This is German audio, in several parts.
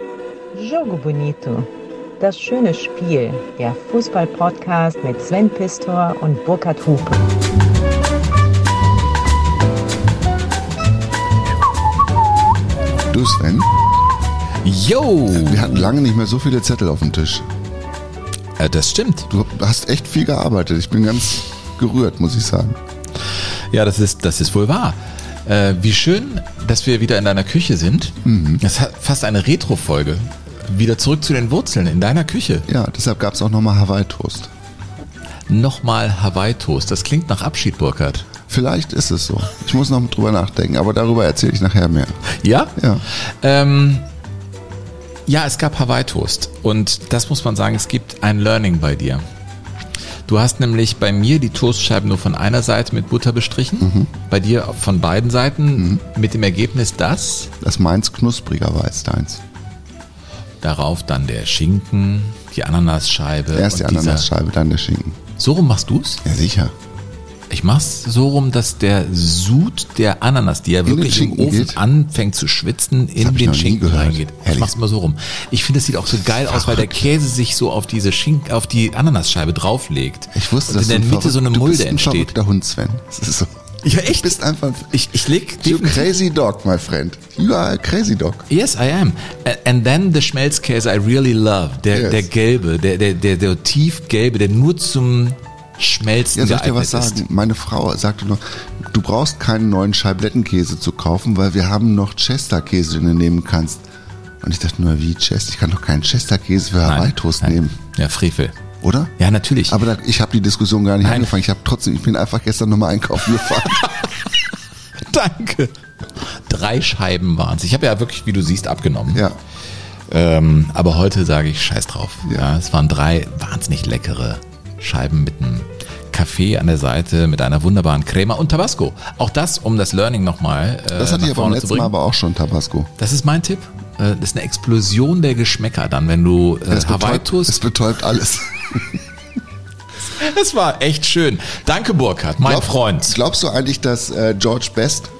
Jogo Bonito. Das schöne Spiel. Der Fußball-Podcast mit Sven Pistor und Burkhard Hupe. Du Sven, Yo! wir hatten lange nicht mehr so viele Zettel auf dem Tisch. Äh, das stimmt. Du hast echt viel gearbeitet. Ich bin ganz gerührt, muss ich sagen. Ja, das ist, das ist wohl wahr. Äh, wie schön, dass wir wieder in deiner Küche sind. Das hat fast eine Retro-Folge. Wieder zurück zu den Wurzeln in deiner Küche. Ja, deshalb gab es auch nochmal Hawaii-Toast. Nochmal Hawaii-Toast. Das klingt nach Abschied, Burkhard. Vielleicht ist es so. Ich muss noch drüber nachdenken, aber darüber erzähle ich nachher mehr. Ja? Ja. Ähm, ja, es gab Hawaii-Toast. Und das muss man sagen, es gibt ein Learning bei dir. Du hast nämlich bei mir die Toastscheiben nur von einer Seite mit Butter bestrichen, bei dir von beiden Seiten mit dem Ergebnis, dass Das meins knuspriger war als deins. darauf dann der Schinken, die Ananasscheibe. Erst die Ananasscheibe, dann der Schinken. So rum machst du's? Ja, sicher. Ich mach's so rum, dass der Sud der Ananas, die ja wirklich im Ofen geht? anfängt zu schwitzen, in ich den Schinken reingeht. Ich Ehrlich? mach's immer so rum. Ich finde, es sieht auch so geil aus, weil der Käse sich so auf diese Schinken, auf die Ananasscheibe drauflegt. Ich wusste, dass in du der Mitte so eine verrückt- du Mulde bist ein entsteht. verrückter Hund, Sven. Das ist so. Ja, Du echt? bist einfach Ich, ich leg you crazy dog, my friend. You are a crazy dog. Yes, I am. And then the Schmelzkäse I really love. Der, Yes. der gelbe, der, der, der, der tiefgelbe, der nur zum Schmelzen Ja, soll ich dir was ist. sagen? Meine Frau sagte noch, du brauchst keinen neuen Scheiblettenkäse zu kaufen, weil wir haben noch Chester-Käse, den du nehmen kannst. Und ich dachte nur, wie Chester? Ich kann doch keinen Chester-Käse für Hawaii-Toast nehmen, Ja, Frevel. oder? Ja, natürlich. Aber da, ich habe die Diskussion gar nicht Nein. angefangen. Ich habe trotzdem, ich bin einfach gestern nochmal einkaufen gefahren. Danke. Drei Scheiben waren's. Ich habe ja wirklich, wie du siehst, abgenommen. ja. Ähm, aber heute sage ich Scheiß drauf. Ja. Ja. es waren drei wahnsinnig leckere Scheiben mit einem Kaffee an der Seite, mit einer wunderbaren Crema und Tabasco. Auch das, um das Learning nochmal äh, Das hatte ich beim zu letzten Mal aber auch schon Tabasco. Das ist mein Tipp. Äh, Das ist eine Explosion der Geschmäcker dann, wenn du äh, Es betäubt, Hawaii-Toast es betäubt alles. Das war echt schön. Danke, Burkhard, mein Glaub- Freund. Glaubst du eigentlich, dass äh, George Best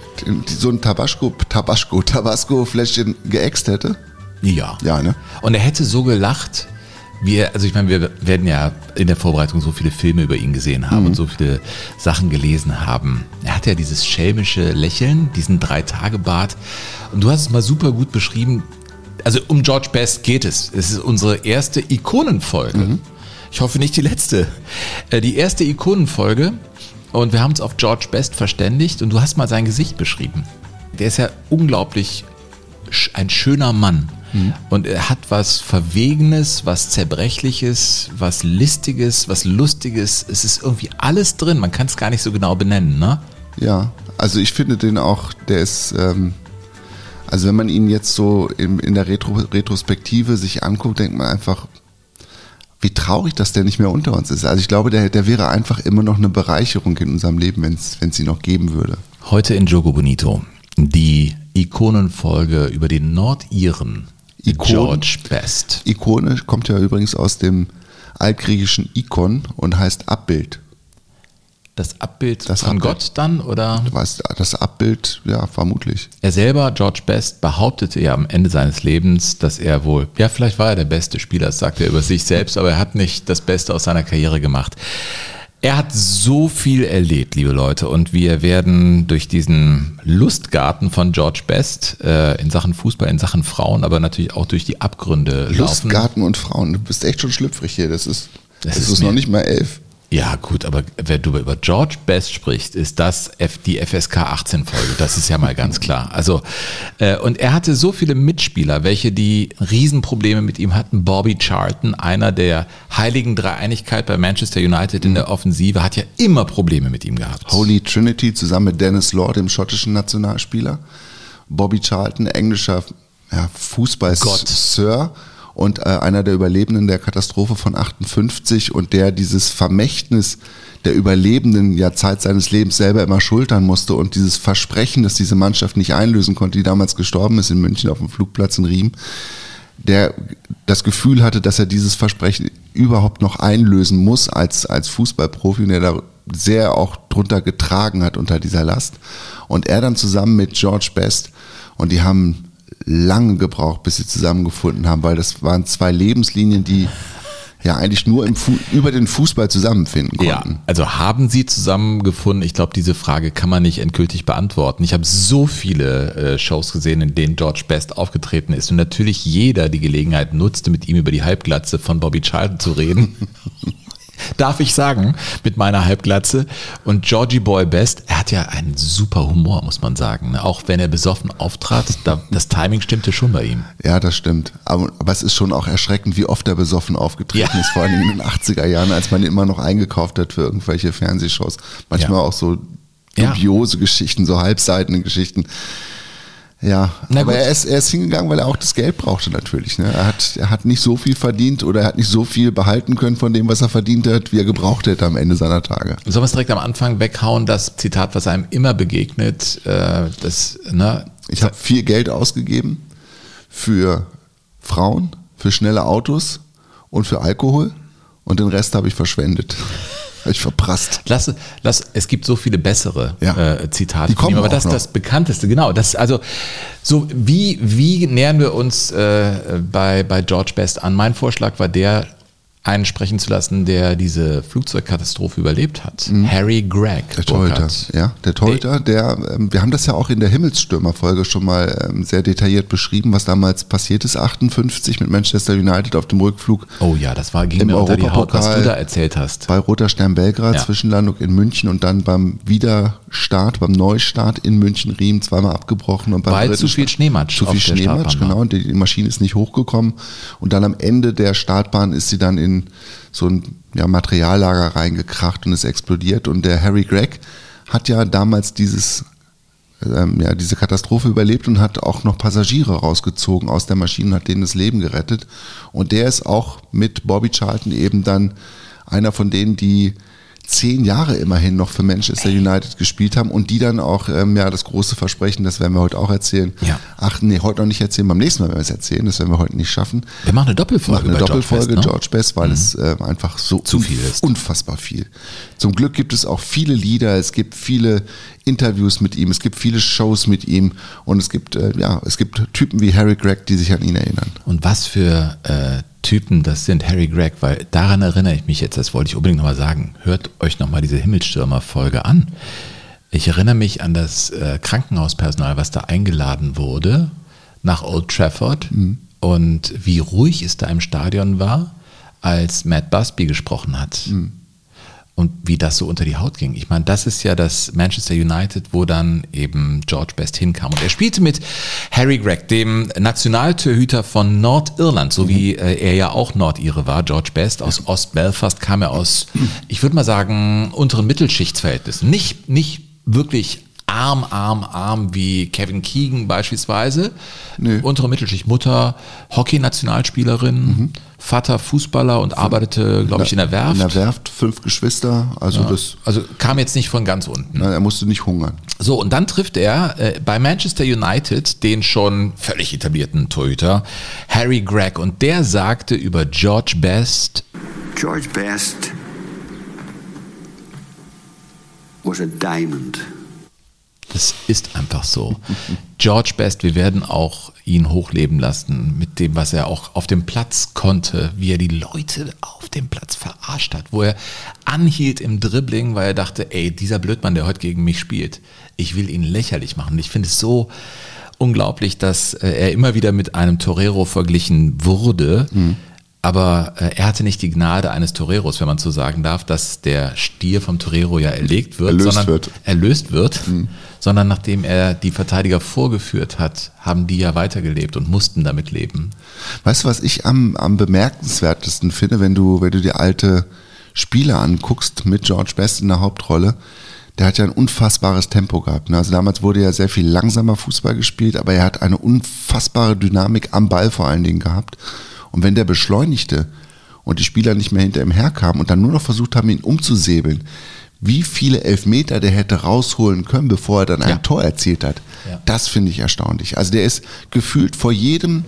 so ein Tabasco, Tabasco, Tabasco-Fläschchen geäxt hätte? Ja. Ja, ne? Und er hätte so gelacht, wie er, also ich meine, wir werden ja in der Vorbereitung so viele Filme über ihn gesehen haben und so viele Sachen gelesen haben. Er hat ja dieses schelmische Lächeln, diesen Drei-Tage-Bart. Und du hast es mal super gut beschrieben. Also um George Best geht es. Es ist unsere erste Ikonenfolge. Ich hoffe nicht die letzte. Äh, Die erste Ikonenfolge. Und wir haben uns auf George Best verständigt und du hast mal sein Gesicht beschrieben. Der ist ja unglaublich ein schöner Mann. Und er hat was Verwegenes, was Zerbrechliches, was Listiges, was Lustiges. Es ist irgendwie alles drin. Man kann es gar nicht so genau benennen, ne? Ja, also ich finde den auch, der ist, ähm, also wenn man ihn jetzt so in, in der Retro, Retrospektive sich anguckt, denkt man einfach, wie traurig, dass der nicht mehr unter uns ist. Also ich glaube, der, der wäre einfach immer noch eine Bereicherung in unserem Leben, wenn es ihn noch geben würde. Heute in Jogo Bonito die Ikonenfolge über den Nordiren Ikonen? George Best. Ikone kommt ja übrigens aus dem altgriechischen Ikon und heißt Abbild. Das Abbild Das von Abbild. Gott dann oder? Du weißt, das Abbild, ja, vermutlich. Er selber, George Best, behauptete ja am Ende seines Lebens, dass er wohl, ja, vielleicht war er der beste Spieler, das sagt er über sich selbst, aber er hat nicht das Beste aus seiner Karriere gemacht. Er hat so viel erlebt, liebe Leute, und wir werden durch diesen Lustgarten von George Best äh, in Sachen Fußball, in Sachen Frauen, aber natürlich auch durch die Abgründe laufen. Lustgarten und Frauen, du bist echt schon schlüpfrig hier. Das ist, Das das, ist ist, noch nicht mal elf. Ja, gut, aber wenn du über George Best sprichst, ist das F die FSK 18 Folge. Das ist ja mal ganz klar. Also, äh, und er hatte so viele Mitspieler, welche die Riesenprobleme mit ihm hatten. Bobby Charlton, einer der heiligen Dreieinigkeit bei Manchester United in der Offensive, hat ja immer Probleme mit ihm gehabt. Holy Trinity zusammen mit Dennis Law, dem schottischen Nationalspieler. Bobby Charlton, englischer ja, Fußball-Sir und äh, einer der Überlebenden der Katastrophe von 58 und der dieses Vermächtnis der Überlebenden ja Zeit seines Lebens selber immer schultern musste und dieses Versprechen, dass diese Mannschaft nicht einlösen konnte, die damals gestorben ist in München auf dem Flugplatz in Riem, der das Gefühl hatte, dass er dieses Versprechen überhaupt noch einlösen muss als, als Fußballprofi und der da sehr auch drunter getragen hat unter dieser Last. Und er dann zusammen mit George Best und die haben lange gebraucht, bis sie zusammengefunden haben, weil das waren zwei Lebenslinien, die ja eigentlich nur im Fu über den Fußball zusammenfinden konnten. Ja, also haben sie zusammengefunden? Ich glaube, diese Frage kann man nicht endgültig beantworten. Ich habe so viele äh, Shows gesehen, in denen George Best aufgetreten ist und natürlich jeder die Gelegenheit nutzte, mit ihm über die Halbglatze von Bobby Charlton zu reden. darf ich sagen, mit meiner Halbglatze. Und Georgie Boy Best, er hat ja einen super Humor, muss man sagen. Ne? Auch wenn er besoffen auftrat, da, das Timing stimmte schon bei ihm. Ja, das stimmt. Aber, aber es ist schon auch erschreckend, wie oft er besoffen aufgetreten ja. ist, vor allem in den 80er Jahren, als man ihn immer noch eingekauft hat für irgendwelche Fernsehshows. Manchmal ja. auch so dubiose ja. Geschichten, so halbseitende Geschichten. Ja, Na aber er ist, er ist hingegangen, weil er auch das Geld brauchte natürlich. Ne? Er, hat, er hat nicht so viel verdient oder er hat nicht so viel behalten können von dem, was er verdient hat, wie er gebraucht hätte am Ende seiner Tage. Sollen wir es direkt am Anfang weghauen, das Zitat, was einem immer begegnet, äh, das, ne? Ich habe viel Geld ausgegeben für Frauen, für schnelle Autos und für Alkohol und den Rest habe ich verschwendet. Ich verprasst. Lass, lass, es gibt so viele bessere ja. äh, Zitate, Die kommen ihm, aber das ist das bekannteste, genau. Das, also, so wie, wie nähern wir uns äh, bei, bei George Best an? Mein Vorschlag war der, einen sprechen zu lassen, der diese Flugzeugkatastrophe überlebt hat. Mhm. Harry Gregg. Der Torhüter, ja. Der Torhüter, der, ähm, wir haben das ja auch in der Himmelsstürmer-Folge schon mal ähm, sehr detailliert beschrieben, was damals passiert ist, 58 mit Manchester United auf dem Rückflug. Oh ja, das war ging im mir was du da erzählt hast. Bei Roter Stern Belgrad, ja. Zwischenlandung in München und dann beim Wiederstart, beim Neustart in München-Riem zweimal abgebrochen. Und beim Weil zu viel Schneematsch Zu viel Schneematsch, genau. Und die, die Maschine ist nicht hochgekommen. Und dann am Ende der Startbahn ist sie dann in so ein ja, Materiallager reingekracht und es explodiert. Und der Harry Gregg hat ja damals dieses ähm, ja, diese Katastrophe überlebt und hat auch noch Passagiere rausgezogen aus der Maschine und hat denen das Leben gerettet. Und der ist auch mit Bobby Charlton eben dann einer von denen, die zehn Jahre immerhin noch für Manchester United gespielt haben und die dann auch, ähm, ja, das große Versprechen, das werden wir heute auch erzählen. Ja. Ach nee, heute noch nicht erzählen, beim nächsten Mal werden wir es erzählen, das werden wir heute nicht schaffen. Wir machen eine Doppelfolge. Wir machen eine Doppelfolge George Best, ne? George Best weil mhm. es äh, einfach so Zu viel ist. unfassbar viel. Zum Glück gibt es auch viele Lieder, es gibt viele Interviews mit ihm, es gibt viele Shows mit ihm und es gibt, äh, ja, es gibt Typen wie Harry Gregg, die sich an ihn erinnern. Und was für äh, Typen das sind, Harry Gregg, weil daran erinnere ich mich jetzt, das wollte ich unbedingt nochmal sagen. Hört euch nochmal diese Himmelstürmer-Folge an. Ich erinnere mich an das äh, Krankenhauspersonal, was da eingeladen wurde nach Old Trafford mhm. und wie ruhig es da im Stadion war, als Matt Busby gesprochen hat. Mhm und wie das so unter die Haut ging. Ich meine, das ist ja das Manchester United, wo dann eben George Best hinkam. Und er spielte mit Harry Gregg, dem Nationaltorhüter von Nordirland, so wie äh, er ja auch Nordire war. George Best aus. Ost-Belfast kam er aus, ich würde mal sagen, unteren Mittelschichtsverhältnissen. Nicht, nicht wirklich arm, arm, arm wie Kevin Keegan beispielsweise. Nö. Untere Mittelschicht, Mutter, Hockey-Nationalspielerin, mhm. Vater Fußballer und arbeitete, glaube ich, in der Werft. In der Werft, fünf Geschwister. Also, ja. das also kam jetzt nicht von ganz unten. Nein, er musste nicht hungern. So, und dann trifft er äh, bei Manchester United den schon völlig etablierten Torhüter Harry Gregg. Und der sagte über George Best: George Best was a diamond. Das ist einfach so. George Best, wir werden auch ihn hochleben lassen mit dem, was er auch auf dem Platz konnte, wie er die Leute auf dem Platz verarscht hat, wo er anhielt im Dribbling, weil er dachte, ey, dieser Blödmann, der heute gegen mich spielt, ich will ihn lächerlich machen. Ich finde es so unglaublich, dass äh, er immer wieder mit einem Torero verglichen wurde. Mhm aber äh, er hatte nicht die Gnade eines Toreros, wenn man so sagen darf, dass der Stier vom Torero ja erlegt wird, erlöst sondern wird. erlöst wird, mhm. sondern nachdem er die Verteidiger vorgeführt hat, haben die ja weitergelebt und mussten damit leben. Weißt du, was ich am, am bemerkenswertesten finde, wenn du, wenn du die alte Spiele anguckst mit George Best in der Hauptrolle? der hat ja ein unfassbares Tempo gehabt. Ne? Also damals wurde ja sehr viel langsamer Fußball gespielt, aber er hat eine unfassbare Dynamik am Ball vor allen Dingen gehabt. Und wenn der beschleunigte und die Spieler nicht mehr hinter ihm herkamen und dann nur noch versucht haben, ihn umzusäbeln, wie viele Elfmeter der hätte rausholen können, bevor er dann ein ja. Tor erzielt hat, ja. das finde ich erstaunlich. Also der ist gefühlt vor jedem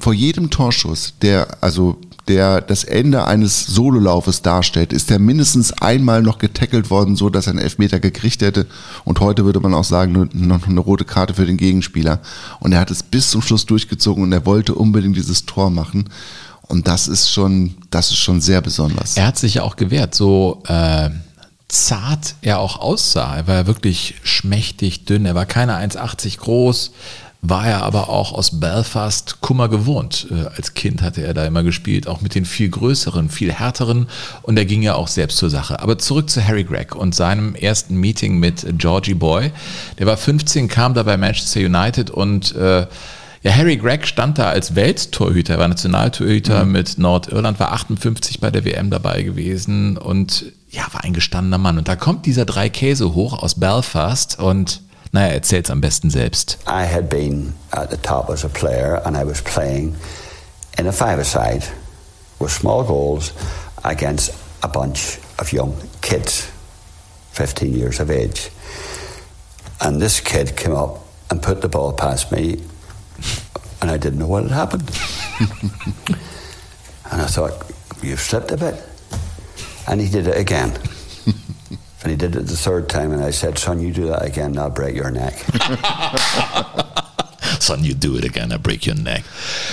vor jedem Torschuss, der, also der das Ende eines Sololaufes darstellt, ist er mindestens einmal noch getackelt worden, so dass er einen Elfmeter gekriegt hätte. Und heute würde man auch sagen, noch eine rote Karte für den Gegenspieler. Und er hat es bis zum Schluss durchgezogen und er wollte unbedingt dieses Tor machen. Und das ist schon, das ist schon sehr besonders. Er hat sich ja auch gewehrt, so äh, zart er auch aussah. Er war ja wirklich schmächtig, dünn. Er war keine 1,80 groß, war er aber auch aus Belfast Kummer gewohnt. Äh, als Kind hatte er da immer gespielt, auch mit den viel größeren, viel härteren und er ging ja auch selbst zur Sache. Aber zurück zu Harry Gregg und seinem ersten Meeting mit Georgie Boy. Der war 15, kam da bei Manchester United und äh, ja, Harry Gregg stand da als Welttorhüter, war Nationaltorhüter mhm. mit Nordirland, war 58 bei der WM dabei gewesen und ja, war ein gestandener Mann. Und da kommt dieser drei Käse hoch aus Belfast und naja, erzähl's am besten selbst. I had been at the top as a player and I was playing in a five-a-side with small goals against a bunch of young kids, 15 years of age. And this kid came up and put the ball past me and I didn't know what had happened. and I thought, you've slipped a bit. And he did it again. And he did it the third time, and I said, Son, you do that again, I'll break your neck. Son, you do it again, I'll break your neck.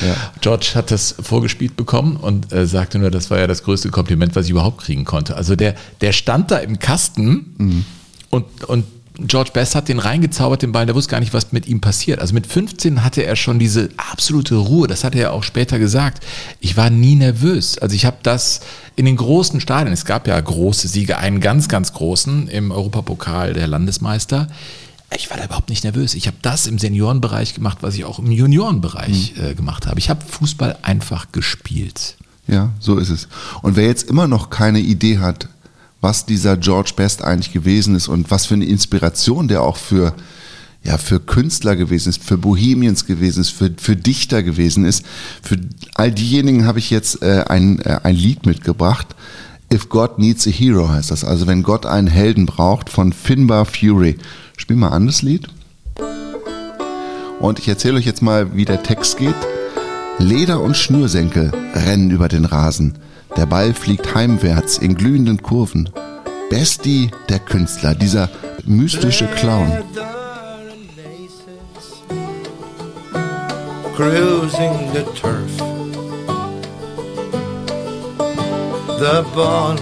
Ja. George hat das vorgespielt bekommen und äh, sagte nur, das war ja das größte Kompliment, was ich überhaupt kriegen konnte. Also der, der stand da im Kasten mhm. und, und George Best hat den reingezaubert, den Ball, der wusste gar nicht, was mit ihm passiert. Also mit 15 hatte er schon diese absolute Ruhe, das hat er ja auch später gesagt. Ich war nie nervös. Also ich habe das in den großen Stadien, es gab ja große Siege, einen ganz, ganz großen im Europapokal der Landesmeister. Ich war da überhaupt nicht nervös. Ich habe das im Seniorenbereich gemacht, was ich auch im Juniorenbereich mhm. äh, gemacht habe. Ich habe Fußball einfach gespielt. Ja, so ist es. Und wer jetzt immer noch keine Idee hat, was dieser George Best eigentlich gewesen ist und was für eine Inspiration der auch für, ja, für Künstler gewesen ist, für Bohemians gewesen ist, für, für Dichter gewesen ist. Für all diejenigen habe ich jetzt äh, ein, äh, ein Lied mitgebracht. If God Needs a Hero heißt das. Also wenn Gott einen Helden braucht von Finbar Fury. Spiel mal an das Lied. Und ich erzähle euch jetzt mal, wie der Text geht. Leder und Schnürsenkel rennen über den Rasen. Der Ball fliegt heimwärts in glühenden Kurven. Besti, der Künstler, dieser mystische Clown. Cruising the turf. The ball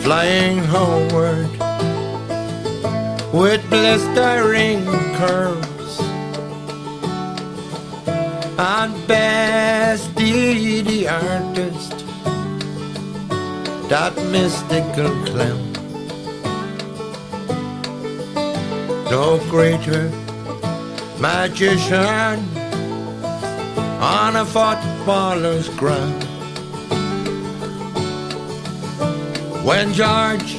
flying homeward with blistering curves. And Besti, the artist, that mystical clown. No greater magician on a footballer's ground. When George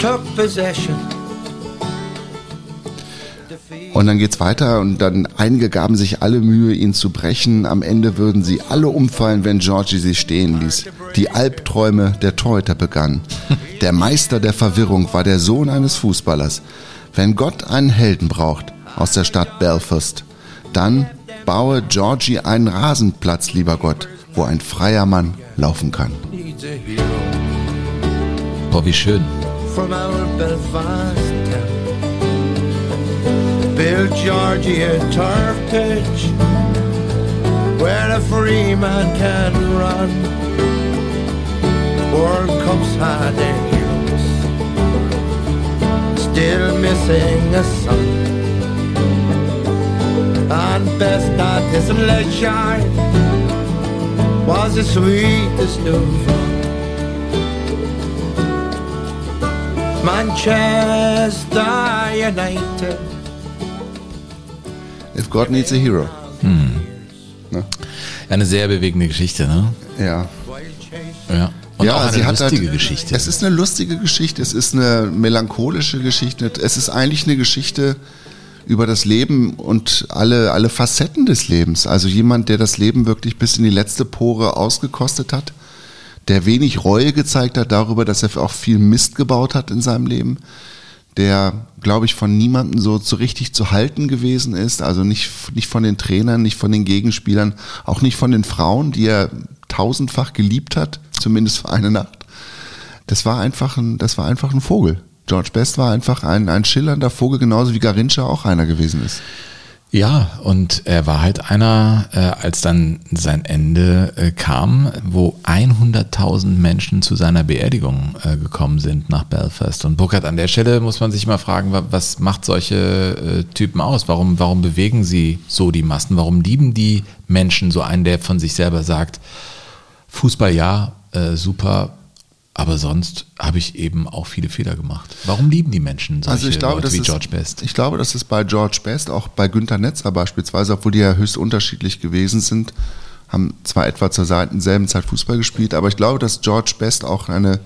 took possession Und dann geht's weiter und dann einige gaben sich alle Mühe, ihn zu brechen. Am Ende würden sie alle umfallen, wenn Georgie sie stehen ließ. Die Albträume der Torhüter begannen. Der Meister der Verwirrung war der Sohn eines Fußballers. Wenn Gott einen Helden braucht aus der Stadt Belfast, dann baue Georgie einen Rasenplatz, lieber Gott, wo ein freier Mann laufen kann. Boah, wie schön. Build Georgia turf pitch where a free man can run. World Cup's had their heroes, still missing a son. And best at his shine was the sweetest fun. Manchester United God Needs a Hero. Hm. Ne? Eine sehr bewegende Geschichte, ne? Ja. Ja. Und ja, auch eine sie hat lustige halt, Geschichte. Es ist eine lustige Geschichte, es ist eine melancholische Geschichte, es ist eigentlich eine Geschichte über das Leben und alle, alle Facetten des Lebens. Also jemand, der das Leben wirklich bis in die letzte Pore ausgekostet hat, der wenig Reue gezeigt hat darüber, dass er auch viel Mist gebaut hat in seinem Leben, der, glaube ich, von niemandem so, so richtig zu halten gewesen ist. Also nicht, nicht von den Trainern, nicht von den Gegenspielern, auch nicht von den Frauen, die er tausendfach geliebt hat, zumindest für eine Nacht. Das war einfach ein, das war einfach ein Vogel. George Best war einfach ein, ein schillernder Vogel, genauso wie Garincha auch einer gewesen ist. Ja, und er war halt einer, äh, als dann sein Ende äh, kam, wo 100.000 Menschen zu seiner Beerdigung äh, gekommen sind nach Belfast. Und Burkhard, an der Stelle muss man sich mal fragen, was macht solche äh, Typen aus? Warum, warum bewegen sie so die Massen? Warum lieben die Menschen so einen, der von sich selber sagt, Fußball ja, äh, super, aber sonst habe ich eben auch viele Fehler gemacht. Warum lieben die Menschen solche also ich glaube, Leute wie ist, George Best? Ich glaube, dass es bei George Best, auch bei Günter Netzer beispielsweise, obwohl die ja höchst unterschiedlich gewesen sind, haben zwar etwa zur selben Zeit Fußball gespielt, aber ich glaube, dass George Best auch eine,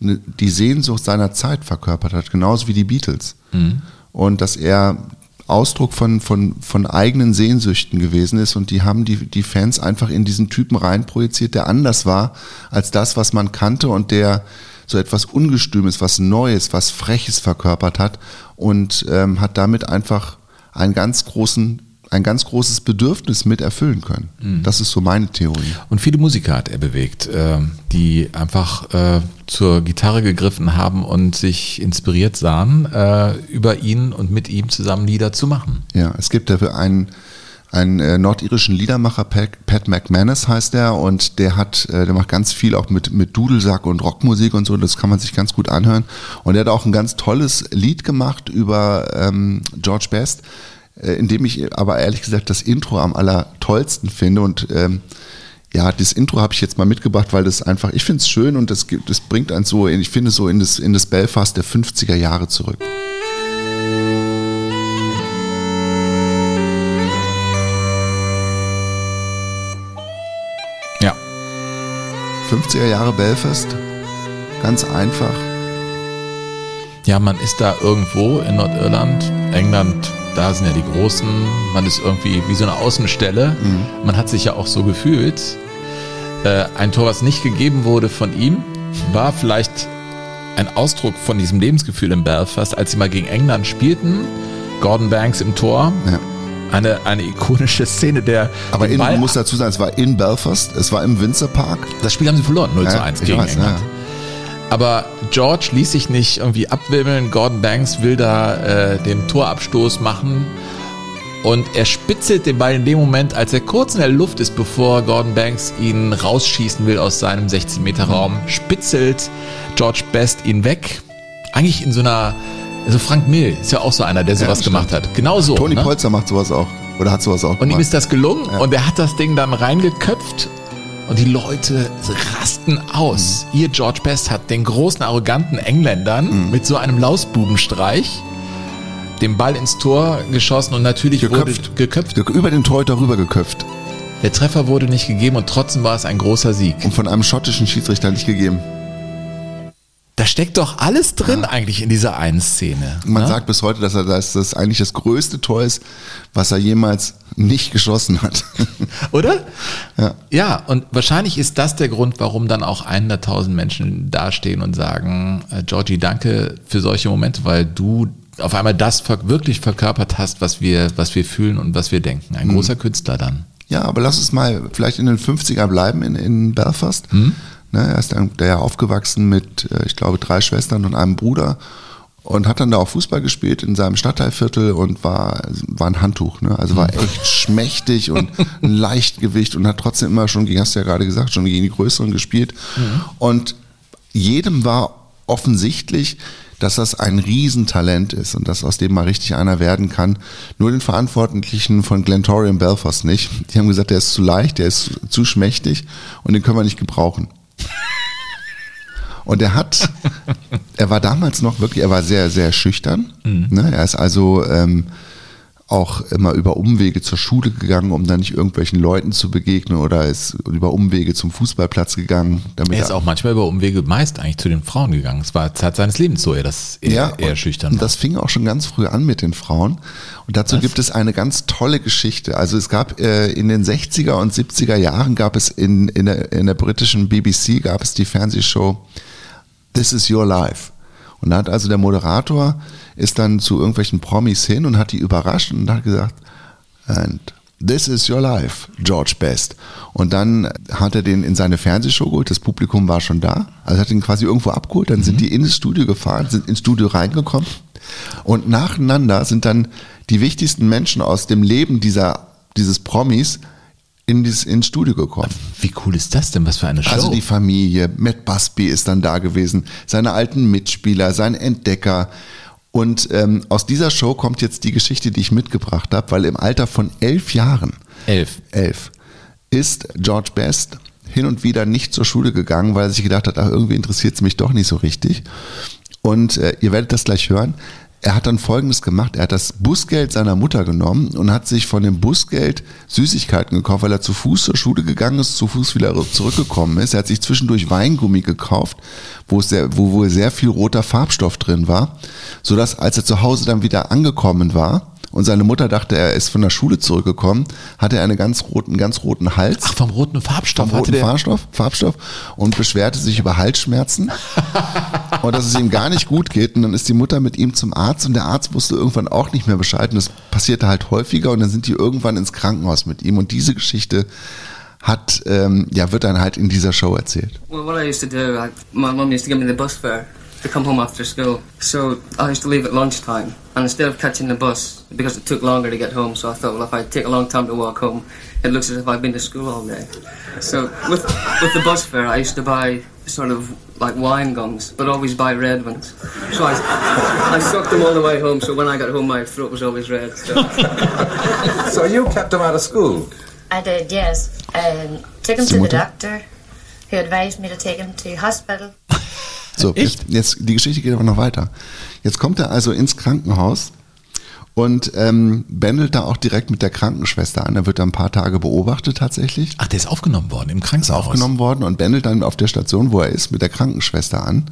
eine die Sehnsucht seiner Zeit verkörpert hat, genauso wie die Beatles. Mhm. Und dass er Ausdruck von, von, von eigenen Sehnsüchten gewesen ist und die haben die, die Fans einfach in diesen Typen reinprojiziert, der anders war als das, was man kannte und der so etwas Ungestümes, was Neues, was Freches verkörpert hat und ähm, hat damit einfach einen ganz großen ein ganz großes Bedürfnis mit erfüllen können. Mhm. Das ist so meine Theorie. Und viele Musiker hat er bewegt, äh, die einfach äh, zur Gitarre gegriffen haben und sich inspiriert sahen, äh, über ihn und mit ihm zusammen Lieder zu machen. Ja, es gibt dafür einen einen äh, nordirischen Liedermacher, Pat, Pat McManus heißt der, und der hat, äh, der macht ganz viel auch mit, mit Dudelsack und Rockmusik und so, das kann man sich ganz gut anhören. Und er hat auch ein ganz tolles Lied gemacht über ähm, George Best, äh, in dem ich aber ehrlich gesagt das Intro am allertollsten finde und ähm, ja, das Intro habe ich jetzt mal mitgebracht, weil das einfach, ich finde es schön und das, das bringt einen so, ich finde so in das, in das Belfast der 50er Jahre zurück. Ja. 50er Jahre Belfast, ganz einfach. Ja, man ist da irgendwo in Nordirland, England da sind ja die Großen, man ist irgendwie wie so eine Außenstelle. Mhm. Man hat sich ja auch so gefühlt. Äh, ein Tor, was nicht gegeben wurde von ihm, war vielleicht ein Ausdruck von diesem Lebensgefühl in Belfast, als sie mal gegen England spielten. Gordon Banks im Tor. Ja. Eine, eine ikonische Szene der. Aber in, man muss dazu sagen, es war in Belfast, es war im Windsor Park. Das Spiel haben sie verloren, 0 ja, zu 1 gegen weiß, England. Ja. Aber George ließ sich nicht irgendwie abwirbeln. Gordon Banks will da äh, den Torabstoß machen. Und er spitzelt den Ball in dem Moment, als er kurz in der Luft ist, bevor Gordon Banks ihn rausschießen will aus seinem 16-Meter-Raum, spitzelt George Best ihn weg. Eigentlich in so einer, also Frank Mill ist ja auch so einer, der sowas ja, gemacht hat. Genau so. Toni ne? Polzer macht sowas auch. Oder hat sowas auch Und gemacht. ihm ist das gelungen ja. und er hat das Ding dann reingeköpft und die Leute rasten aus. Mhm. Ihr George Best hat den großen, arroganten Engländern mhm. mit so einem Lausbubenstreich den Ball ins Tor geschossen und natürlich geköpft. wurde geköpft. Über den Torhüter rüber geköpft. Der Treffer wurde nicht gegeben und trotzdem war es ein großer Sieg. Und von einem schottischen Schiedsrichter nicht gegeben. Da steckt doch alles drin ja. eigentlich in dieser einen Szene. Man ne? sagt bis heute, dass er dass das eigentlich das größte Tor ist, was er jemals nicht geschossen hat. Oder? Ja. Ja, und wahrscheinlich ist das der Grund, warum dann auch 100.000 Menschen dastehen und sagen, äh, Georgie, danke für solche Momente, weil du auf einmal das wirklich verkörpert hast, was wir, was wir fühlen und was wir denken. Ein mhm. großer Künstler dann. Ja, aber lass uns mal vielleicht in den 50er bleiben in, in Belfast. Mhm. Ne, er ist dann der aufgewachsen mit, äh, ich glaube, drei Schwestern und einem Bruder und hat dann da auch Fußball gespielt in seinem Stadtteilviertel und war, war ein Handtuch, ne? Also war echt schmächtig und ein Leichtgewicht und hat trotzdem immer schon, hast du ja gerade gesagt, schon gegen die Größeren gespielt. Mhm. Und jedem war offensichtlich, dass das ein Riesentalent ist und dass aus dem mal richtig einer werden kann. Nur den Verantwortlichen von Glentorian Belfast nicht. Die haben gesagt, der ist zu leicht, der ist zu schmächtig und den können wir nicht gebrauchen. Und er hat, er war damals noch wirklich, er war sehr, sehr schüchtern. Mhm. Ne? Er ist also ähm, auch immer über Umwege zur Schule gegangen, um dann nicht irgendwelchen Leuten zu begegnen oder ist über Umwege zum Fußballplatz gegangen. er ist auch manchmal über Umwege meist eigentlich zu den Frauen gegangen. Es war Zeit seines Lebens so, er das eher, ja, eher schüchtern war. Das fing auch schon ganz früh an mit den Frauen. Und dazu Was? gibt es eine ganz tolle Geschichte. Also es gab äh, in den 60er und 70er Jahren gab es in, in, der, in der britischen BBC gab es die Fernsehshow This is Your Life. Und da hat also der Moderator ist dann zu irgendwelchen Promis hin und hat die überrascht und hat gesagt, and This is your life, George Best. Und dann hat er den in seine Fernsehshow geholt, das Publikum war schon da, also hat ihn quasi irgendwo abgeholt, dann sind die in das Studio gefahren, sind ins Studio reingekommen und nacheinander sind dann die wichtigsten Menschen aus dem Leben dieser, dieses Promis in dieses, ins Studio gekommen. Wie cool ist das denn? Was für eine Show? Also die Familie, Matt Busby ist dann da gewesen, seine alten Mitspieler, sein Entdecker. Und ähm, aus dieser Show kommt jetzt die Geschichte, die ich mitgebracht habe, weil im Alter von elf Jahren, Elf. elf, ist George Best hin und wieder nicht zur Schule gegangen, weil er sich gedacht hat, ach, irgendwie interessiert es mich doch nicht so richtig. Und äh, ihr werdet das gleich hören. Er hat dann Folgendes gemacht. Er hat das Busgeld seiner Mutter genommen und hat sich von dem Busgeld Süßigkeiten gekauft, weil er zu Fuß zur Schule gegangen ist, zu Fuß wieder zurückgekommen ist. Er hat sich zwischendurch Weingummi gekauft, wo, sehr, wo wohl sehr viel roter Farbstoff drin war, sodass als er zu Hause dann wieder angekommen war, und seine Mutter dachte, er ist von der Schule zurückgekommen, hatte er einen ganz roten, ganz roten Hals. Ach, vom roten Farbstoff vom roten. Farbstoff, Farbstoff und beschwerte sich über Halsschmerzen und dass es ihm gar nicht gut geht. Und dann ist die Mutter mit ihm zum Arzt und der Arzt wusste irgendwann auch nicht mehr Bescheid. Und das passierte halt häufiger und dann sind die irgendwann ins Krankenhaus mit ihm. Und diese Geschichte hat, ähm, ja, wird dann halt in dieser Show erzählt. Well, what I used to do, I, my mum used to give me the bus fare to come home after school. So I used to leave at lunchtime. And instead of catching the bus, because it took longer to get home, so I thought, well, if I take a long time to walk home, it looks as if I've been to school all day. So with, with the bus fare, I used to buy sort of like wine gums, but always buy red ones. So I, I sucked them all the way home, so when I got home, my throat was always red. So. So you kept him out of school? I did, yes. Um, took him to the doctor, who advised me to take him to hospital. So, jetzt, jetzt, die Geschichte geht aber noch weiter. Jetzt kommt er also ins Krankenhaus und ähm, bändelt da auch direkt mit der Krankenschwester an. Er wird da ein paar Tage beobachtet tatsächlich. Ach, der ist aufgenommen worden im Krankenhaus. aufgenommen worden und bändelt dann auf der Station, wo er ist, mit der Krankenschwester an.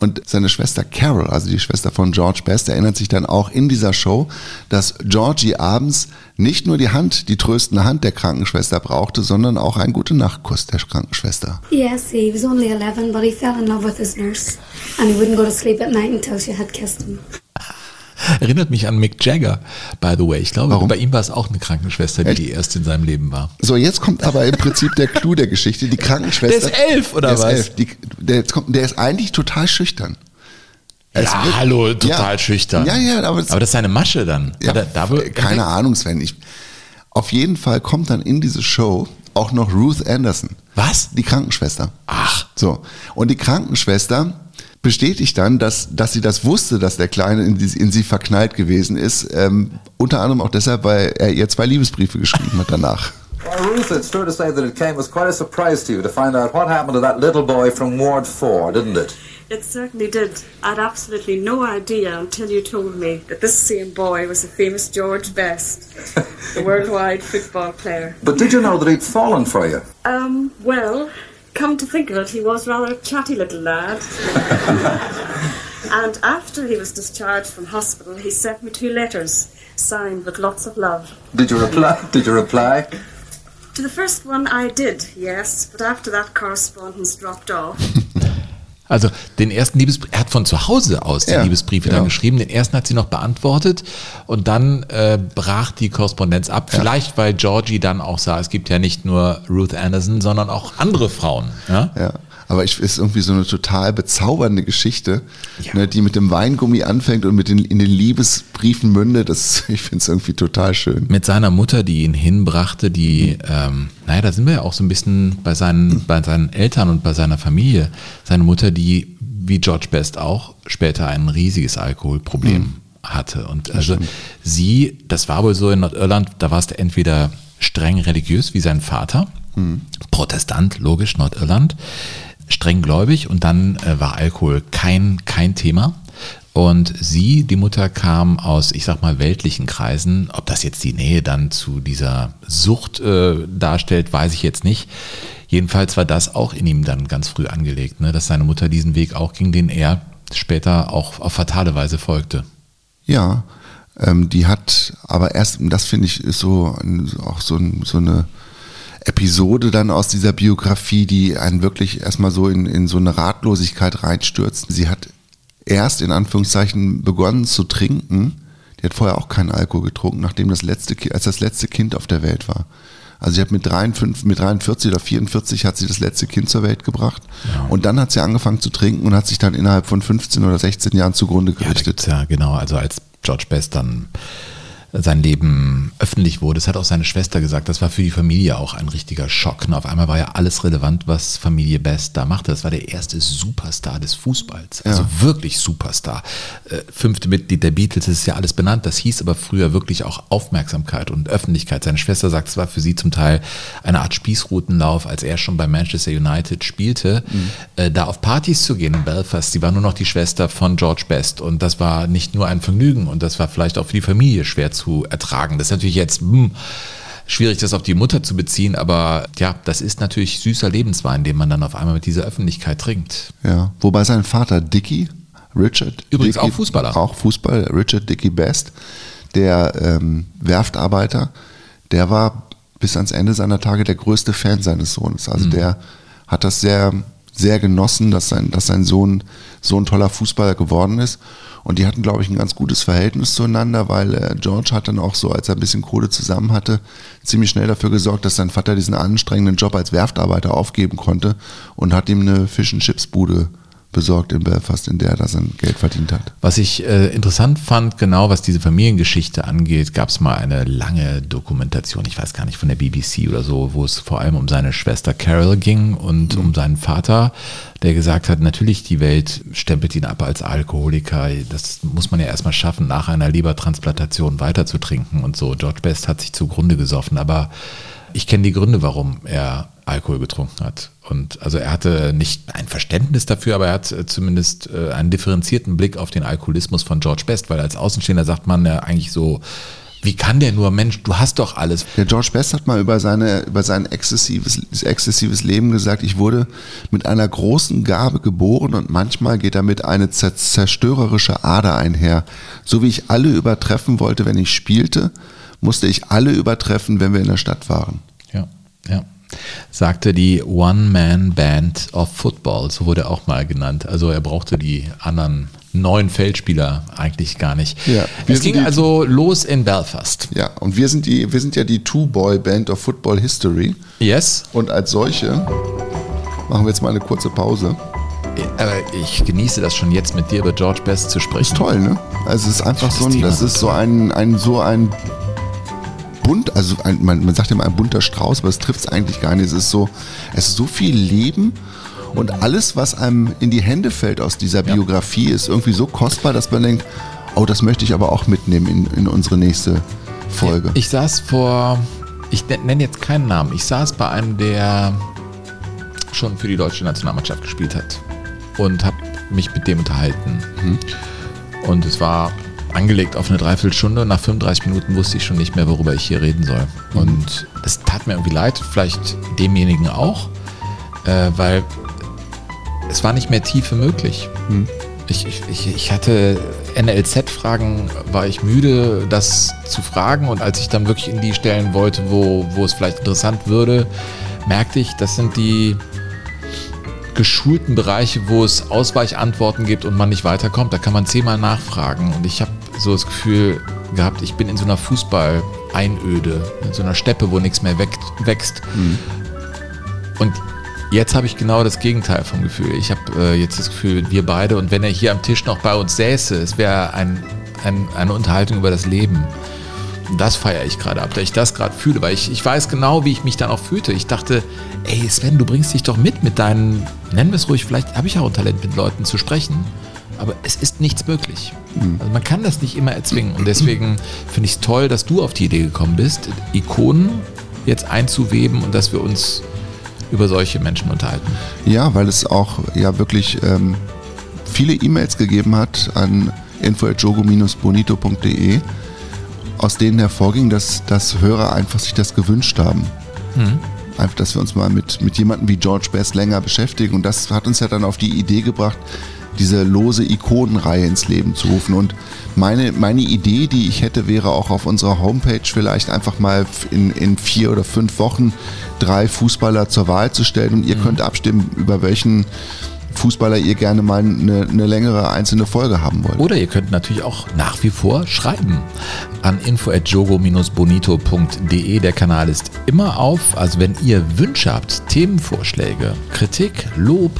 Und seine Schwester Carol, also die Schwester von George Best, erinnert sich dann auch in dieser Show, dass Georgie abends nicht nur die Hand, die tröstende Hand der Krankenschwester brauchte, sondern auch einen gute Nachtkuss der Krankenschwester. Yes, he was only 11, but he fell in love with his nurse, and he wouldn't go to sleep at night until she had kissed him. Erinnert mich an Mick Jagger, by the way. Ich glaube, Warum? bei ihm war es auch eine Krankenschwester, die die erste in seinem Leben war. So, jetzt kommt aber im Prinzip der Clou der Geschichte. Die Krankenschwester. Der ist elf, oder der ist was? Elf. Die, der, kommt, der ist eigentlich total schüchtern. Er ist Ja, wirklich- hallo, total Ja. schüchtern. Ja, ja, aber, es- Aber das ist seine Masche dann. Ja, da, wo- keine Ahnung, Sven. Ich, auf jeden Fall kommt dann in diese Show auch noch Ruth Anderson. Was? Die Krankenschwester. Ach. So. Und die Krankenschwester bestätigt dann, dass, dass sie das wusste, dass der Kleine in, die, in sie verknallt gewesen ist. Ähm, unter anderem auch deshalb, weil er ihr zwei Liebesbriefe geschrieben hat danach. Well, Ruth, it's true to say that it came as quite a surprise to you to find out what happened to that little boy from Ward 4, didn't it? It certainly did. I had absolutely no idea until you told me that this same boy was the famous George Best, the worldwide football player. But did you know that he'd fallen for you? Um, well, come to think of it, he was rather a chatty little lad. and after he was discharged from hospital, he sent me two letters, signed with lots of love. Did you reply? Did you reply? To the first one, I did, yes, but after that correspondence dropped off. Also den ersten Liebesbrief, er hat von zu Hause aus die Ja, Liebesbriefe ja. dann geschrieben. Den ersten hat sie noch beantwortet und dann äh, brach die Korrespondenz ab. Vielleicht, weil Georgie dann auch sah, es gibt ja nicht nur Ruth Anderson, sondern auch andere Frauen. Ja? Ja. Aber ich ist irgendwie so eine total bezaubernde Geschichte, Ja. ne, die mit dem Weingummi anfängt und mit den, in den Liebesbriefen mündet. Das, ich finde es irgendwie total schön. Mit seiner Mutter, die ihn hinbrachte, die, ähm, naja, da sind wir ja auch so ein bisschen bei seinen, bei seinen Eltern und bei seiner Familie. Seine Mutter, die, wie George Best auch, später ein riesiges Alkoholproblem hatte. Und also sie, das war wohl so in Nordirland, da warst du entweder streng religiös wie sein Vater, Protestant, logisch, Nordirland, streng gläubig und dann äh, war Alkohol kein, kein Thema. Und sie, die Mutter, kam aus, ich sag mal, weltlichen Kreisen. Ob das jetzt die Nähe dann zu dieser Sucht äh, darstellt, weiß ich jetzt nicht. Jedenfalls war das auch in ihm dann ganz früh angelegt, ne, dass seine Mutter diesen Weg auch ging, den er später auch auf fatale Weise folgte. Ja, ähm, die hat aber erst, das finde ich ist so auch so, so eine Episode dann aus dieser Biografie, die einen wirklich erstmal so in, in so eine Ratlosigkeit reinstürzt. Sie hat erst in Anführungszeichen begonnen zu trinken. Die hat vorher auch keinen Alkohol getrunken, nachdem das letzte, als das letzte Kind auf der Welt war. Also sie hat mit 53, mit 43 oder 44 hat sie das letzte Kind zur Welt gebracht. Und dann hat sie angefangen zu trinken und hat sich dann innerhalb von 15 oder 16 Jahren zugrunde Ja, gerichtet. gibt's ja, genau. Also als George Best dann sein Leben öffentlich wurde, das hat auch seine Schwester gesagt, das war für die Familie auch ein richtiger Schock. Und auf einmal war ja alles relevant, was Familie Best da machte. Das war der erste Superstar des Fußballs. Also wirklich Superstar. Äh, fünfte Mitglied der Beatles, das ist ja alles benannt. Das hieß aber früher wirklich auch Aufmerksamkeit und Öffentlichkeit. Seine Schwester sagt, es war für sie zum Teil eine Art Spießrutenlauf, als er schon bei Manchester United spielte, äh, da auf Partys zu gehen in Belfast. Sie war nur noch die Schwester von George Best und das war nicht nur ein Vergnügen und das war vielleicht auch für die Familie schwer zu ertragen. Das ist natürlich jetzt hm, schwierig, das auf die Mutter zu beziehen, aber ja, das ist natürlich süßer Lebenswein, den man dann auf einmal mit dieser Öffentlichkeit trinkt. Ja, wobei sein Vater Dickie, Richard. Übrigens Dickey, auch Fußballer. Auch Fußball, Richard Dickie Best, der ähm, Werftarbeiter, der war bis ans Ende seiner Tage der größte Fan seines Sohnes. Also Mhm. der hat das sehr, sehr genossen, dass sein, dass sein Sohn so ein toller Fußballer geworden ist. Und die hatten, glaube ich, ein ganz gutes Verhältnis zueinander, weil äh, George hat dann auch so, als er ein bisschen Kohle zusammen hatte, ziemlich schnell dafür gesorgt, dass sein Vater diesen anstrengenden Job als Werftarbeiter aufgeben konnte und hat ihm eine Fish and Chips Bude besorgt in Belfast, in der er da sein Geld verdient hat. Was ich äh, interessant fand, genau was diese Familiengeschichte angeht, gab es mal eine lange Dokumentation, ich weiß gar nicht, von der BBC oder so, wo es vor allem um seine Schwester Carol ging und um seinen Vater, der gesagt hat, natürlich die Welt stempelt ihn ab als Alkoholiker. Das muss man ja erstmal schaffen, nach einer Lebertransplantation weiter zu trinken und so. George Best hat sich zugrunde gesoffen, aber ich kenne die Gründe, warum er Alkohol getrunken hat. Und also er hatte nicht ein Verständnis dafür, aber er hat äh, zumindest äh, einen differenzierten Blick auf den Alkoholismus von George Best, weil als Außenstehender sagt man ja eigentlich so, wie kann der nur, Mensch, du hast doch alles. Der George Best hat mal über, seine, über sein exzessives, exzessives Leben gesagt, ich wurde mit einer großen Gabe geboren und manchmal geht damit eine zer zerstörerische Ader einher. So wie ich alle übertreffen wollte, wenn ich spielte, musste ich alle übertreffen, wenn wir in der Stadt waren. Ja, ja. Sagte die One-Man-Band of Football, so wurde er auch mal genannt. Also er brauchte die anderen neun Feldspieler eigentlich gar nicht. Ja, wir es ging also los in Belfast. Ja, und wir sind, die, wir sind ja die Two-Boy-Band of Football History. Yes. Und als solche machen wir jetzt mal eine kurze Pause. Aber ich genieße das schon jetzt mit dir über George Best zu sprechen. Ist toll, ne? Also es ist einfach so ein, das ist so ein, ein so ein bunt, also ein, man, man sagt immer ein bunter Strauß, aber es trifft es eigentlich gar nicht. Es ist so, es ist so viel Leben und alles, was einem in die Hände fällt aus dieser Biografie, ist irgendwie so kostbar, dass man denkt, oh, das möchte ich aber auch mitnehmen in, in unsere nächste Folge. Ich saß vor, ich ne- nenne jetzt keinen Namen, ich saß bei einem, der schon für die deutsche Nationalmannschaft gespielt hat und habe mich mit dem unterhalten. Und es war angelegt auf eine Dreiviertelstunde und nach 35 Minuten wusste ich schon nicht mehr, worüber ich hier reden soll. Und das tat mir irgendwie leid, vielleicht demjenigen auch, äh, weil es war nicht mehr Tiefe möglich. Ich, ich, ich, ich hatte NLZ-Fragen, war ich müde, das zu fragen. Und als ich dann wirklich in die stellen wollte, wo, wo es vielleicht interessant würde, merkte ich, das sind die geschulten Bereiche, wo es Ausweichantworten gibt und man nicht weiterkommt. Da kann man zehnmal nachfragen. Und ich habe so das Gefühl gehabt, ich bin in so einer Fußball-Einöde, in so einer Steppe, wo nichts mehr wächst. wächst. Und jetzt habe ich genau das Gegenteil vom Gefühl. Ich habe äh, jetzt das Gefühl, wir beide, und wenn er hier am Tisch noch bei uns säße, es wäre ein, ein, eine Unterhaltung über das Leben. Und das feiere ich gerade ab, da ich das gerade fühle, weil ich, ich weiß genau, wie ich mich dann auch fühlte. Ich dachte, ey Sven, du bringst dich doch mit mit deinen, nennen wir es ruhig, vielleicht habe ich auch ein Talent, mit Leuten zu sprechen, aber es ist nichts möglich. Also man kann das nicht immer erzwingen und deswegen finde ich es toll, dass du auf die Idee gekommen bist, Ikonen jetzt einzuweben und dass wir uns über solche Menschen unterhalten. Ja, weil es auch ja wirklich ähm, viele E-Mails gegeben hat an info.jogo-bonito.de, aus denen hervorging, dass, dass Hörer einfach sich das gewünscht haben. Einfach, dass wir uns mal mit, mit jemandem wie George Best länger beschäftigen. Und das hat uns ja dann auf die Idee gebracht, diese lose Ikonenreihe ins Leben zu rufen. Und meine, meine Idee, die ich hätte, wäre auch auf unserer Homepage vielleicht einfach mal in, in vier oder fünf Wochen drei Fußballer zur Wahl zu stellen und ihr könnt abstimmen, über welchen Fußballer ihr gerne mal eine, eine längere einzelne Folge haben wollt. Oder ihr könnt natürlich auch nach wie vor schreiben an info@jogo-bonito.de. Der Kanal ist immer auf. Also wenn ihr Wünsche habt, Themenvorschläge, Kritik, Lob,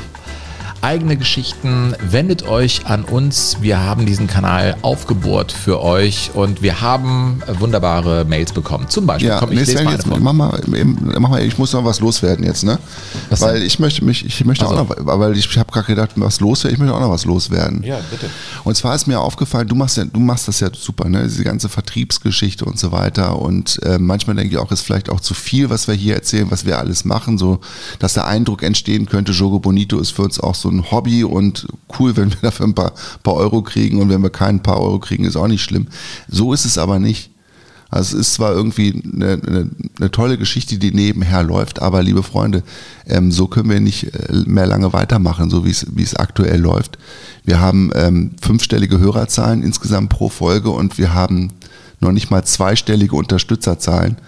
eigene Geschichten, wendet euch an uns. Wir haben diesen Kanal aufgebohrt für euch und wir haben wunderbare Mails bekommen. Zum Beispiel, Ja, komm, ich lese mal jetzt, mach mal, mach mal, ich muss noch was loswerden jetzt, ne? Was weil denn? ich möchte mich, ich möchte Also. auch noch, weil ich habe gerade gedacht, was loswerden, ich möchte auch noch was loswerden. Ja, bitte. Und zwar ist mir aufgefallen, du machst ja, du machst das ja super, ne? Diese ganze Vertriebsgeschichte und so weiter. Und äh, manchmal denke ich auch, ist vielleicht auch zu viel, was wir hier erzählen, was wir alles machen, so dass der Eindruck entstehen könnte, Jogo Bonito ist für uns auch so ein Hobby und cool, wenn wir dafür ein paar, paar Euro kriegen und wenn wir kein paar Euro kriegen, ist auch nicht schlimm. So ist es aber nicht. Also es ist zwar irgendwie eine, eine, eine tolle Geschichte, die nebenher läuft, aber liebe Freunde, ähm, so können wir nicht äh, mehr lange weitermachen, so wie es wie es aktuell läuft. Wir haben ähm, fünfstellige Hörerzahlen insgesamt pro Folge und wir haben noch nicht mal zweistellige Unterstützerzahlen,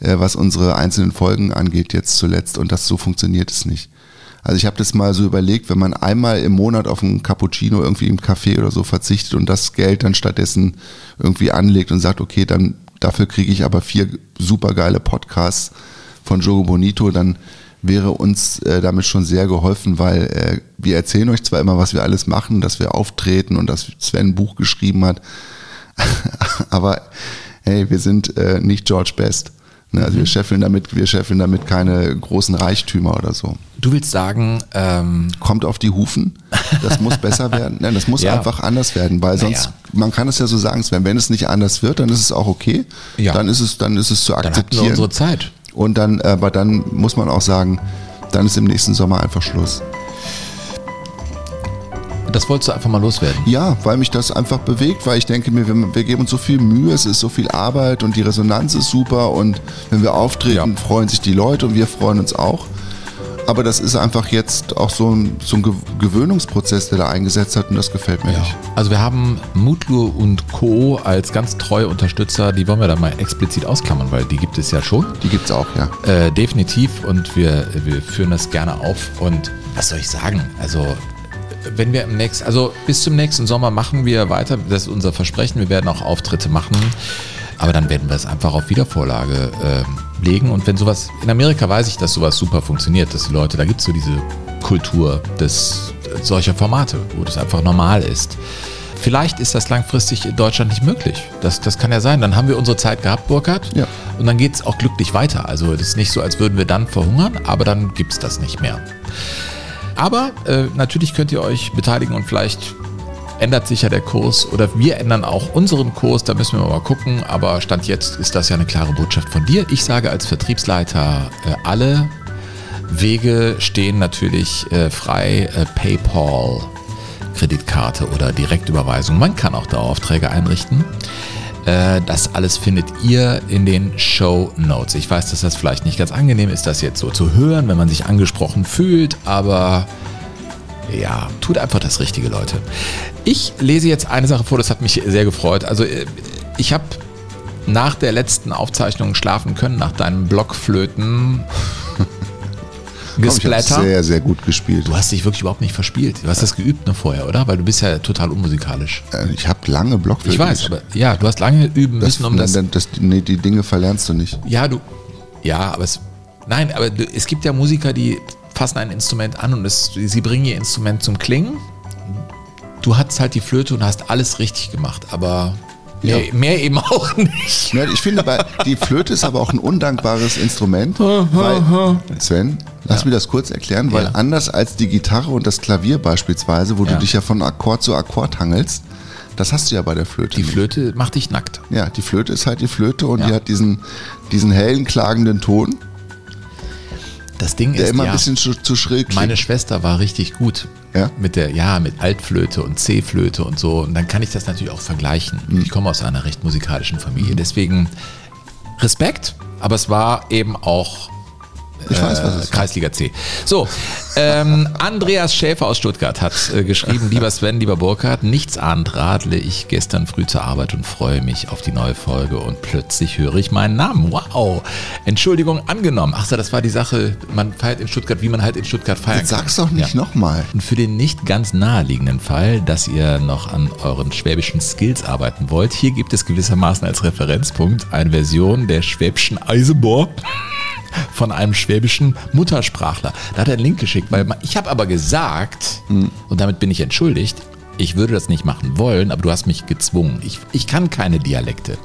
äh, was unsere einzelnen Folgen angeht jetzt zuletzt und das so funktioniert es nicht. Also ich habe das mal so überlegt, wenn man einmal im Monat auf einen Cappuccino irgendwie im Café oder so verzichtet und das Geld dann stattdessen irgendwie anlegt und sagt, okay, dann dafür kriege ich aber vier supergeile Podcasts von Jogo Bonito, dann wäre uns äh, damit schon sehr geholfen, weil äh, wir erzählen euch zwar immer, was wir alles machen, dass wir auftreten und dass Sven ein Buch geschrieben hat, aber hey, wir sind äh, nicht George Best. Ne? Also wir scheffeln damit, wir scheffeln damit keine großen Reichtümer oder so. Du willst sagen, ähm, Kommt auf die Hufen, das muss besser werden. Nein, das muss Ja. einfach anders werden, weil sonst, Naja. man kann es ja so sagen, Sven, wenn es nicht anders wird, dann ist es auch okay. Ja. Dann ist es, dann ist es zu dann akzeptieren. wir unsere Zeit. Und dann, aber dann muss man auch sagen, dann ist im nächsten Sommer einfach Schluss. Das wolltest du einfach mal loswerden. Ja, weil mich das einfach bewegt, weil ich denke mir, wir, wir geben uns so viel Mühe, es ist so viel Arbeit und die Resonanz ist super und wenn wir auftreten, Ja. freuen sich die Leute und wir freuen uns auch. Aber das ist einfach jetzt auch so ein, so ein Ge- Gewöhnungsprozess, der da eingesetzt hat und das gefällt mir nicht. Also wir haben Mutlu und Co. als ganz treue Unterstützer, die wollen wir da mal explizit ausklammern, weil die gibt es ja schon. Die gibt's auch, ja. Äh, definitiv und wir, wir führen das gerne auf. Und was soll ich sagen? Also, wenn wir im nächsten, also bis zum nächsten Sommer machen wir weiter, das ist unser Versprechen, wir werden auch Auftritte machen. Aber dann werden wir es einfach auf Wiedervorlage ähm, legen. Und wenn sowas, in Amerika weiß ich, dass sowas super funktioniert, dass die Leute, da gibt es so diese Kultur des, solcher Formate, wo das einfach normal ist. Vielleicht ist das langfristig in Deutschland nicht möglich. Das, das kann ja sein. Dann haben wir unsere Zeit gehabt, Burkhard. Ja. Und dann geht es auch glücklich weiter. Also es ist nicht so, als würden wir dann verhungern, aber dann gibt es das nicht mehr. Aber äh, natürlich könnt ihr euch beteiligen und vielleicht ändert sich ja der Kurs oder wir ändern auch unseren Kurs, da müssen wir mal gucken. Aber Stand jetzt ist das ja eine klare Botschaft von dir. Ich sage als Vertriebsleiter, äh, alle Wege stehen natürlich äh, frei. Äh, PayPal, Kreditkarte oder Direktüberweisung. Man kann auch Daueraufträge einrichten. Äh, Das alles findet ihr in den Show Notes. Ich weiß, dass das vielleicht nicht ganz angenehm ist, das jetzt so zu hören, wenn man sich angesprochen fühlt, aber ja, tut einfach das Richtige, Leute. Ich lese jetzt eine Sache vor, das hat mich sehr gefreut. Also äh, ich habe nach der letzten Aufzeichnung schlafen können, nach deinem Blockflöten Gesplatter. sehr, sehr gut gespielt. Du hast dich wirklich überhaupt nicht verspielt. Du hast das geübt ne, vorher, oder? Weil du bist ja total unmusikalisch. Äh, Ich habe lange Blockflöte Ich weiß, aber ja, du hast lange üben das, müssen, um das. das, nee, die Dinge verlernst du nicht. Ja, du. Ja, aber es. Nein, aber es gibt ja Musiker, die fassen ein Instrument an und es, sie bringen ihr Instrument zum Klingen. Du hattest halt die Flöte und hast alles richtig gemacht, aber mehr, Ja. mehr eben auch nicht. Ja, ich finde, die Flöte ist aber auch ein undankbares Instrument. weil, Sven, lass Ja. mir das kurz erklären, weil anders als die Gitarre und das Klavier beispielsweise, wo du dich ja von Akkord zu Akkord hangelst, das hast du ja bei der Flöte. Die. Flöte macht dich nackt. Ja, die Flöte ist halt die Flöte und die hat diesen, diesen hellen, klagenden Ton, Das Ding der ist immer ja, ein bisschen zu, zu schrill klingt. meine Schwester war richtig gut. Ja? Mit der, ja, mit Altflöte und C-Flöte und so. Und dann kann ich das natürlich auch vergleichen. Mhm. Ich komme aus einer recht musikalischen Familie. Deswegen Respekt, aber es war eben auch Ich weiß, was es ist. Kreisliga C. So, ähm, Andreas Schäfer aus Stuttgart hat äh, geschrieben, lieber Sven, lieber Burkhard, nichts ahnt radle ich gestern früh zur Arbeit und freue mich auf die neue Folge und plötzlich höre ich meinen Namen. Wow. Entschuldigung angenommen. Ach so, das war die Sache, man feiert in Stuttgart, wie man halt in Stuttgart feiern Jetzt kann. sag's doch nicht nochmal. Und für den nicht ganz naheliegenden Fall, dass ihr noch an euren schwäbischen Skills arbeiten wollt, hier gibt es gewissermaßen als Referenzpunkt eine Version der schwäbischen Eisenbohr von einem schwäbischen Muttersprachler. Da hat er einen Link geschickt, weil ich habe aber gesagt, und damit bin ich entschuldigt, ich würde das nicht machen wollen, aber du hast mich gezwungen. Ich, ich kann keine Dialekte.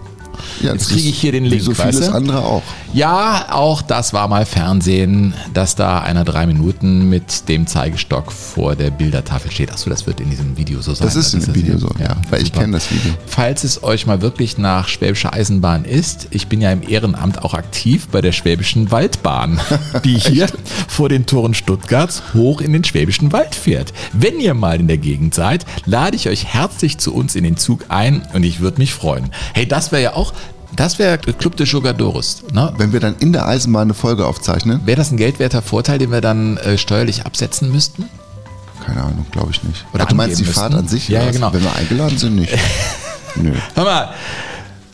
Ja, Jetzt kriege ich hier den wie Link, So vieles weißt du? andere auch. Ja, auch das war mal Fernsehen, dass da einer drei Minuten mit dem Zeigestock vor der Bildertafel steht. Achso, das wird in diesem Video so sein. Das ist in dem Video so, ja. Weil ich super. kenne das Video. Falls es euch mal wirklich nach Schwäbischer Eisenbahn ist, ich bin ja im Ehrenamt auch aktiv bei der Schwäbischen Waldbahn, die hier vor den Toren Stuttgarts hoch in den Schwäbischen Wald fährt. Wenn ihr mal in der Gegend seid, lade ich euch herzlich zu uns in den Zug ein und ich würde mich freuen. Hey, das wäre ja auch, das wäre Club de Jugadores. Ne? Wenn wir dann in der Eisenbahn eine Folge aufzeichnen, Wäre das ein geldwerter Vorteil, den wir dann äh, steuerlich absetzen müssten? keine Ahnung, glaube ich nicht. Oder Ach, du meinst die angeben Fahrt an sich? Ja, ja, genau. Wenn wir eingeladen sind, nicht. Nö. Hör mal,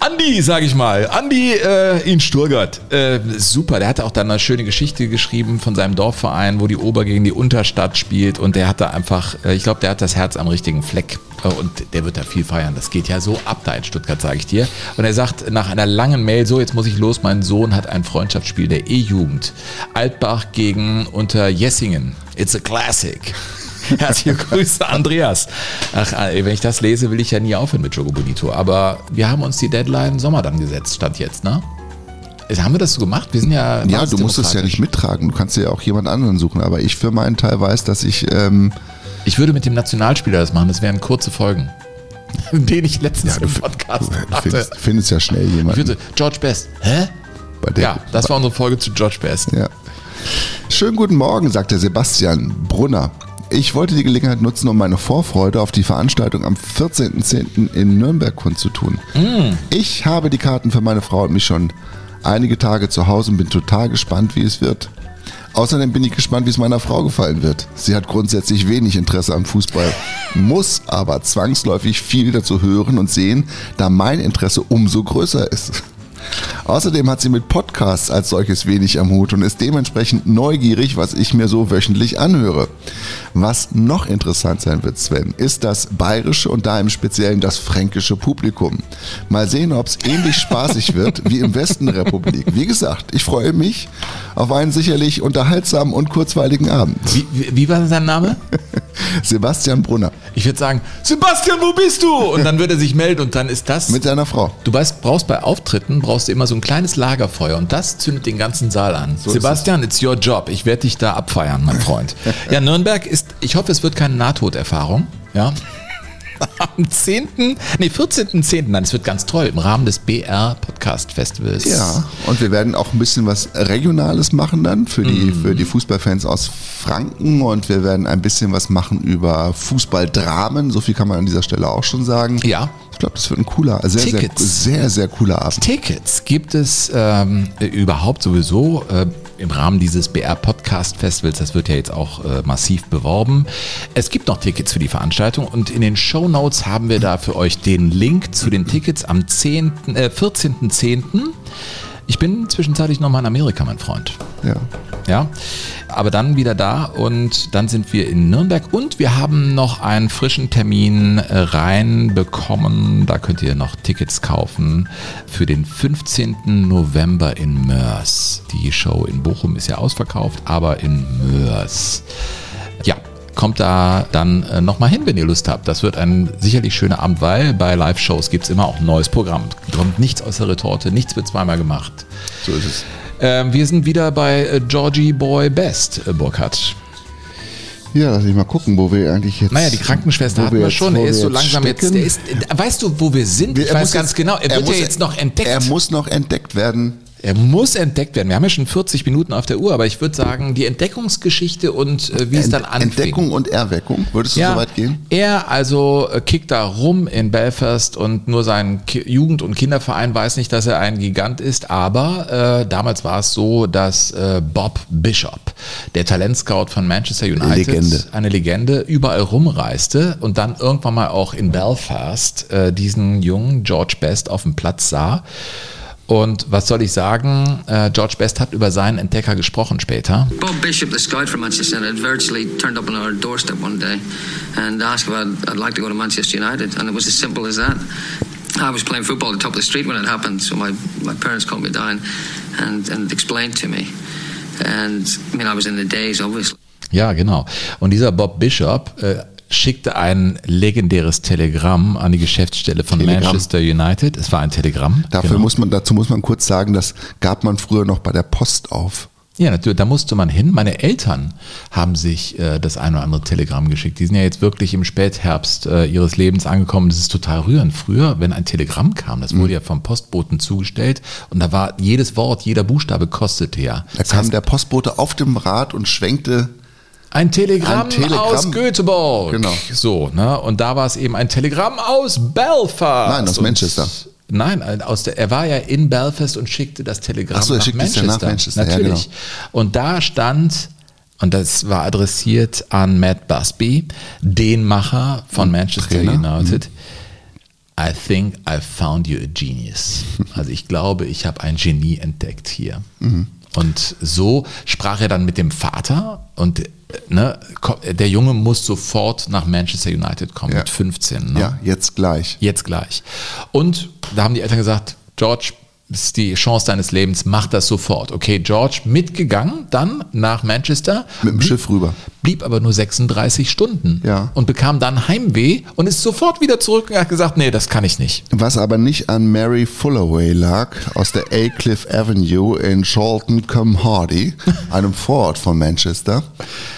Andi, sag ich mal, Andi äh, in Sturgart. Äh, super, der hatte auch dann eine schöne Geschichte geschrieben von seinem Dorfverein, wo die Ober gegen die Unterstadt spielt und der hat da einfach, äh, ich glaube, der hat das Herz am richtigen Fleck äh, und der wird da viel feiern. Das geht ja so ab da in Stuttgart, sage ich dir. Und er sagt nach einer langen Mail, so jetzt muss ich los, mein Sohn hat ein Freundschaftsspiel der E-Jugend. Altbach gegen unter Jessingen. It's a classic. Herzliche Grüße, Andreas. Ach, ey, wenn ich das lese, will ich ja nie aufhören mit Jogo Bonito. Aber wir haben uns die Deadline Sommer dann gesetzt, stand jetzt, ne? Haben wir das so gemacht? Wir sind ja. Ja, du musst es ja nicht mittragen. Du kannst ja auch jemand anderen suchen. Aber ich für meinen Teil weiß, dass ich. Ähm, Ich würde mit dem Nationalspieler das machen. Das wären kurze Folgen. Den ich letztens ja, im Podcast du hatte. findest, findest ja schnell Ich jemanden. George Best. Hä? Der, Ja, das war unsere Folge zu George Best. Ja. Schönen guten Morgen, sagt der Sebastian Brunner. Ich wollte die Gelegenheit nutzen, um meine Vorfreude auf die Veranstaltung am 14.10. in Nürnberg kundzutun. Ich habe die Karten für meine Frau und mich schon einige Tage zu Hause und bin total gespannt, wie es wird. Außerdem bin ich gespannt, wie es meiner Frau gefallen wird. Sie hat grundsätzlich wenig Interesse am Fußball, muss aber zwangsläufig viel dazu hören und sehen, da mein Interesse umso größer ist. Außerdem hat sie mit Podcasts als solches wenig am Hut und ist dementsprechend neugierig, was ich mir so wöchentlich anhöre. Was noch interessant sein wird, Sven, ist das bayerische und da im Speziellen das fränkische Publikum. Mal sehen, ob es ähnlich spaßig wird wie im Westen der Republik. Wie gesagt, ich freue mich auf einen sicherlich unterhaltsamen und kurzweiligen Abend. Wie, wie, wie war sein Name? Sebastian Brunner Ich würde sagen, Sebastian, wo bist du? Und dann würde er sich melden und dann ist das. mit seiner Frau. Du weißt, brauchst bei Auftritten brauchst du immer so ein kleines Lagerfeuer und das zündet den ganzen Saal an. ist Sebastian, it's your job. Ich werde dich da abfeiern, mein Freund. ja, Nürnberg ist, ich hoffe, es wird keine Nahtoderfahrung. Ja. Am 10., nee, 14.10., nein, es wird ganz toll, im Rahmen des BR Podcast Festivals. Ja, und wir werden auch ein bisschen was Regionales machen dann für die, Mhm. für die Fußballfans aus Franken und wir werden ein bisschen was machen über Fußballdramen. So viel kann man an dieser Stelle auch schon sagen. Ja. Ich glaube, das wird ein cooler, sehr, sehr, Tickets. sehr, sehr cooler Abend. Tickets gibt es ähm, überhaupt sowieso äh, im Rahmen dieses BR Podcast Festivals. Das wird ja jetzt auch äh, massiv beworben. Es gibt noch Tickets für die Veranstaltung und in den Show Notes haben wir da für euch den Link zu den Tickets am 10., äh, 14.10. Ich bin zwischenzeitlich nochmal in Amerika, mein Freund. Ja. Ja, aber dann wieder da und dann sind wir in Nürnberg und wir haben noch einen frischen Termin äh, reinbekommen. Da könnt ihr noch Tickets kaufen für den 15. November in Mörs. Die Show in Bochum ist ja ausverkauft, aber in Mörs. Kommt da dann äh, nochmal hin, wenn ihr Lust habt. Das wird ein sicherlich schöner Abend, weil bei Live-Shows gibt es immer auch ein neues Programm. Kommt nichts aus der Retorte, nichts wird zweimal gemacht. So ist es. Ähm, wir sind wieder bei äh, Georgie Boy Best, äh, Burkhardt. Ja, lass mich mal gucken, wo wir eigentlich jetzt. Naja, die Krankenschwester hatten wir jetzt- schon. Er ist so jetzt langsam jetzt. stecken. Der ist, äh, weißt du, wo wir sind? Wir- Ich er weiß muss ganz jetzt- genau. Er, wird muss- ja jetzt noch entdeckt. Er muss noch entdeckt werden. Er muss entdeckt werden. Wir haben ja schon 40 Minuten auf der Uhr, aber ich würde sagen, die Entdeckungsgeschichte und äh, wie es dann anfing. Entdeckung und Erweckung, würdest du ja, so weit gehen? Er also äh, kickt da rum in Belfast und nur sein Ki Jugend- und Kinderverein weiß nicht, dass er ein Gigant ist, aber äh, damals war es so, dass äh, Bob Bishop, der Talentscout von Manchester United, Legende. eine Legende, überall rumreiste und dann irgendwann mal auch in Belfast äh, diesen jungen George Best auf dem Platz sah. Und was soll ich sagen? Äh, George Best hat über seinen Entdecker gesprochen später. Bob Bishop, the scout from Manchester United, virtually turned up on our doorstep one day and asked if I'd, I'd like to go to Manchester United. And it was as simple as that. I was playing football at the top of the street when it happened, so my, my parents called me down and, and explained to me. And I mean, I was in the days, obviously. Ja, genau. Und dieser Bob Bishop äh, schickte ein legendäres Telegramm an die Geschäftsstelle von Telegramm. Manchester United. Es war ein Telegramm. Dafür genau. muss man, dazu muss man kurz sagen, das gab man früher noch bei der Post auf. Ja, natürlich, da musste man hin. Meine Eltern haben sich äh, das ein oder andere Telegramm geschickt. Die sind ja jetzt wirklich im Spätherbst äh, ihres Lebens angekommen. Das ist total rührend. Früher, wenn ein Telegramm kam, das wurde ja vom Postboten zugestellt und da war jedes Wort, jeder Buchstabe kostete ja. Da kam der Postbote auf dem Rad und schwenkte Ein Telegramm, Ein Telegramm. aus Göteborg. Genau. So, ne? Und da war es eben ein Telegramm aus Belfast. Nein, aus Und- Manchester. Nein, aus der, er war ja in Belfast und schickte das Telegramm Ach so, er nach, ja Manchester. nach Manchester, ja, Natürlich. genau. Und da stand, und das war adressiert an Matt Busby, den Macher von Manchester Trainer. Mhm. United. I think I found you a genius. Also ich glaube, ich habe ein Genie entdeckt hier. Mhm. Und so sprach er dann mit dem Vater und äh, ne, der Junge muss sofort nach Manchester United kommen Ja. mit 15. Ne? Ja, jetzt gleich. Jetzt gleich. Und da haben die Eltern gesagt, George, ist die Chance deines Lebens, mach das sofort. Okay, George mitgegangen, dann nach Manchester. Mit dem blieb, Schiff rüber. Blieb aber nur 36 Stunden. Ja. Und bekam dann Heimweh und ist sofort wieder zurück und hat gesagt, nee, das kann ich nicht. Was aber nicht an Mary Fullaway lag, aus der Cliff Avenue in Charlton cum Hardy, einem Vorort von Manchester,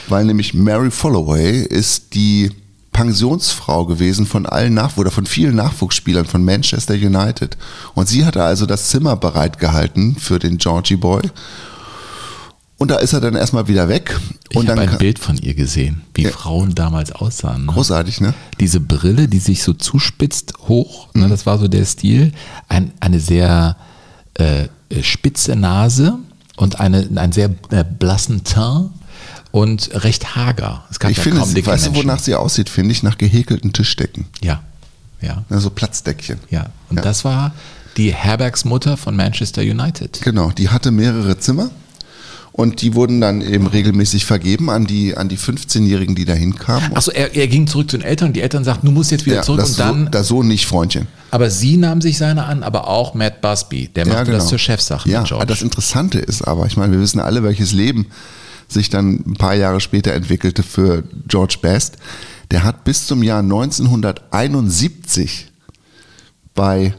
weil nämlich Mary Fullaway ist die Pensionsfrau gewesen von allen Nach oder von vielen Nachwuchsspielern von Manchester United. Und sie hatte also das Zimmer bereitgehalten für den Georgie Boy. Und da ist er dann erstmal wieder weg. Ich und habe dann ein Bild von ihr gesehen, wie Ja. Frauen damals aussahen. Ne? Großartig, ne? Diese Brille, die sich so zuspitzt hoch, Mhm. ne, das war so der Stil. Ein, eine sehr äh, spitze Nase und eine, einen sehr äh, blassen Teint und recht hager. Es gab Ich ja finde, kaum sie- dicke weißt du, wonach sie aussieht, finde ich? Nach gehäkelten Tischdecken. Ja, ja, Also Platzdeckchen. ja. Und Ja. das war die Herbergsmutter von Manchester United. Genau, die hatte mehrere Zimmer und die wurden dann eben regelmäßig vergeben an die, an die 15-Jährigen, die da hinkamen. Achso, er, er ging zurück zu den Eltern und die Eltern sagten, du musst jetzt wieder zurück das und dann. so, das so nicht, Freundchen. aber sie nahm sich seine an, aber auch Matt Busby, der machte das zur Chefsache Ja, mit George. das Interessante ist aber, ich meine, wir wissen alle, welches Leben sich dann ein paar Jahre später entwickelte für George Best. Der hat bis zum Jahr 1971 bei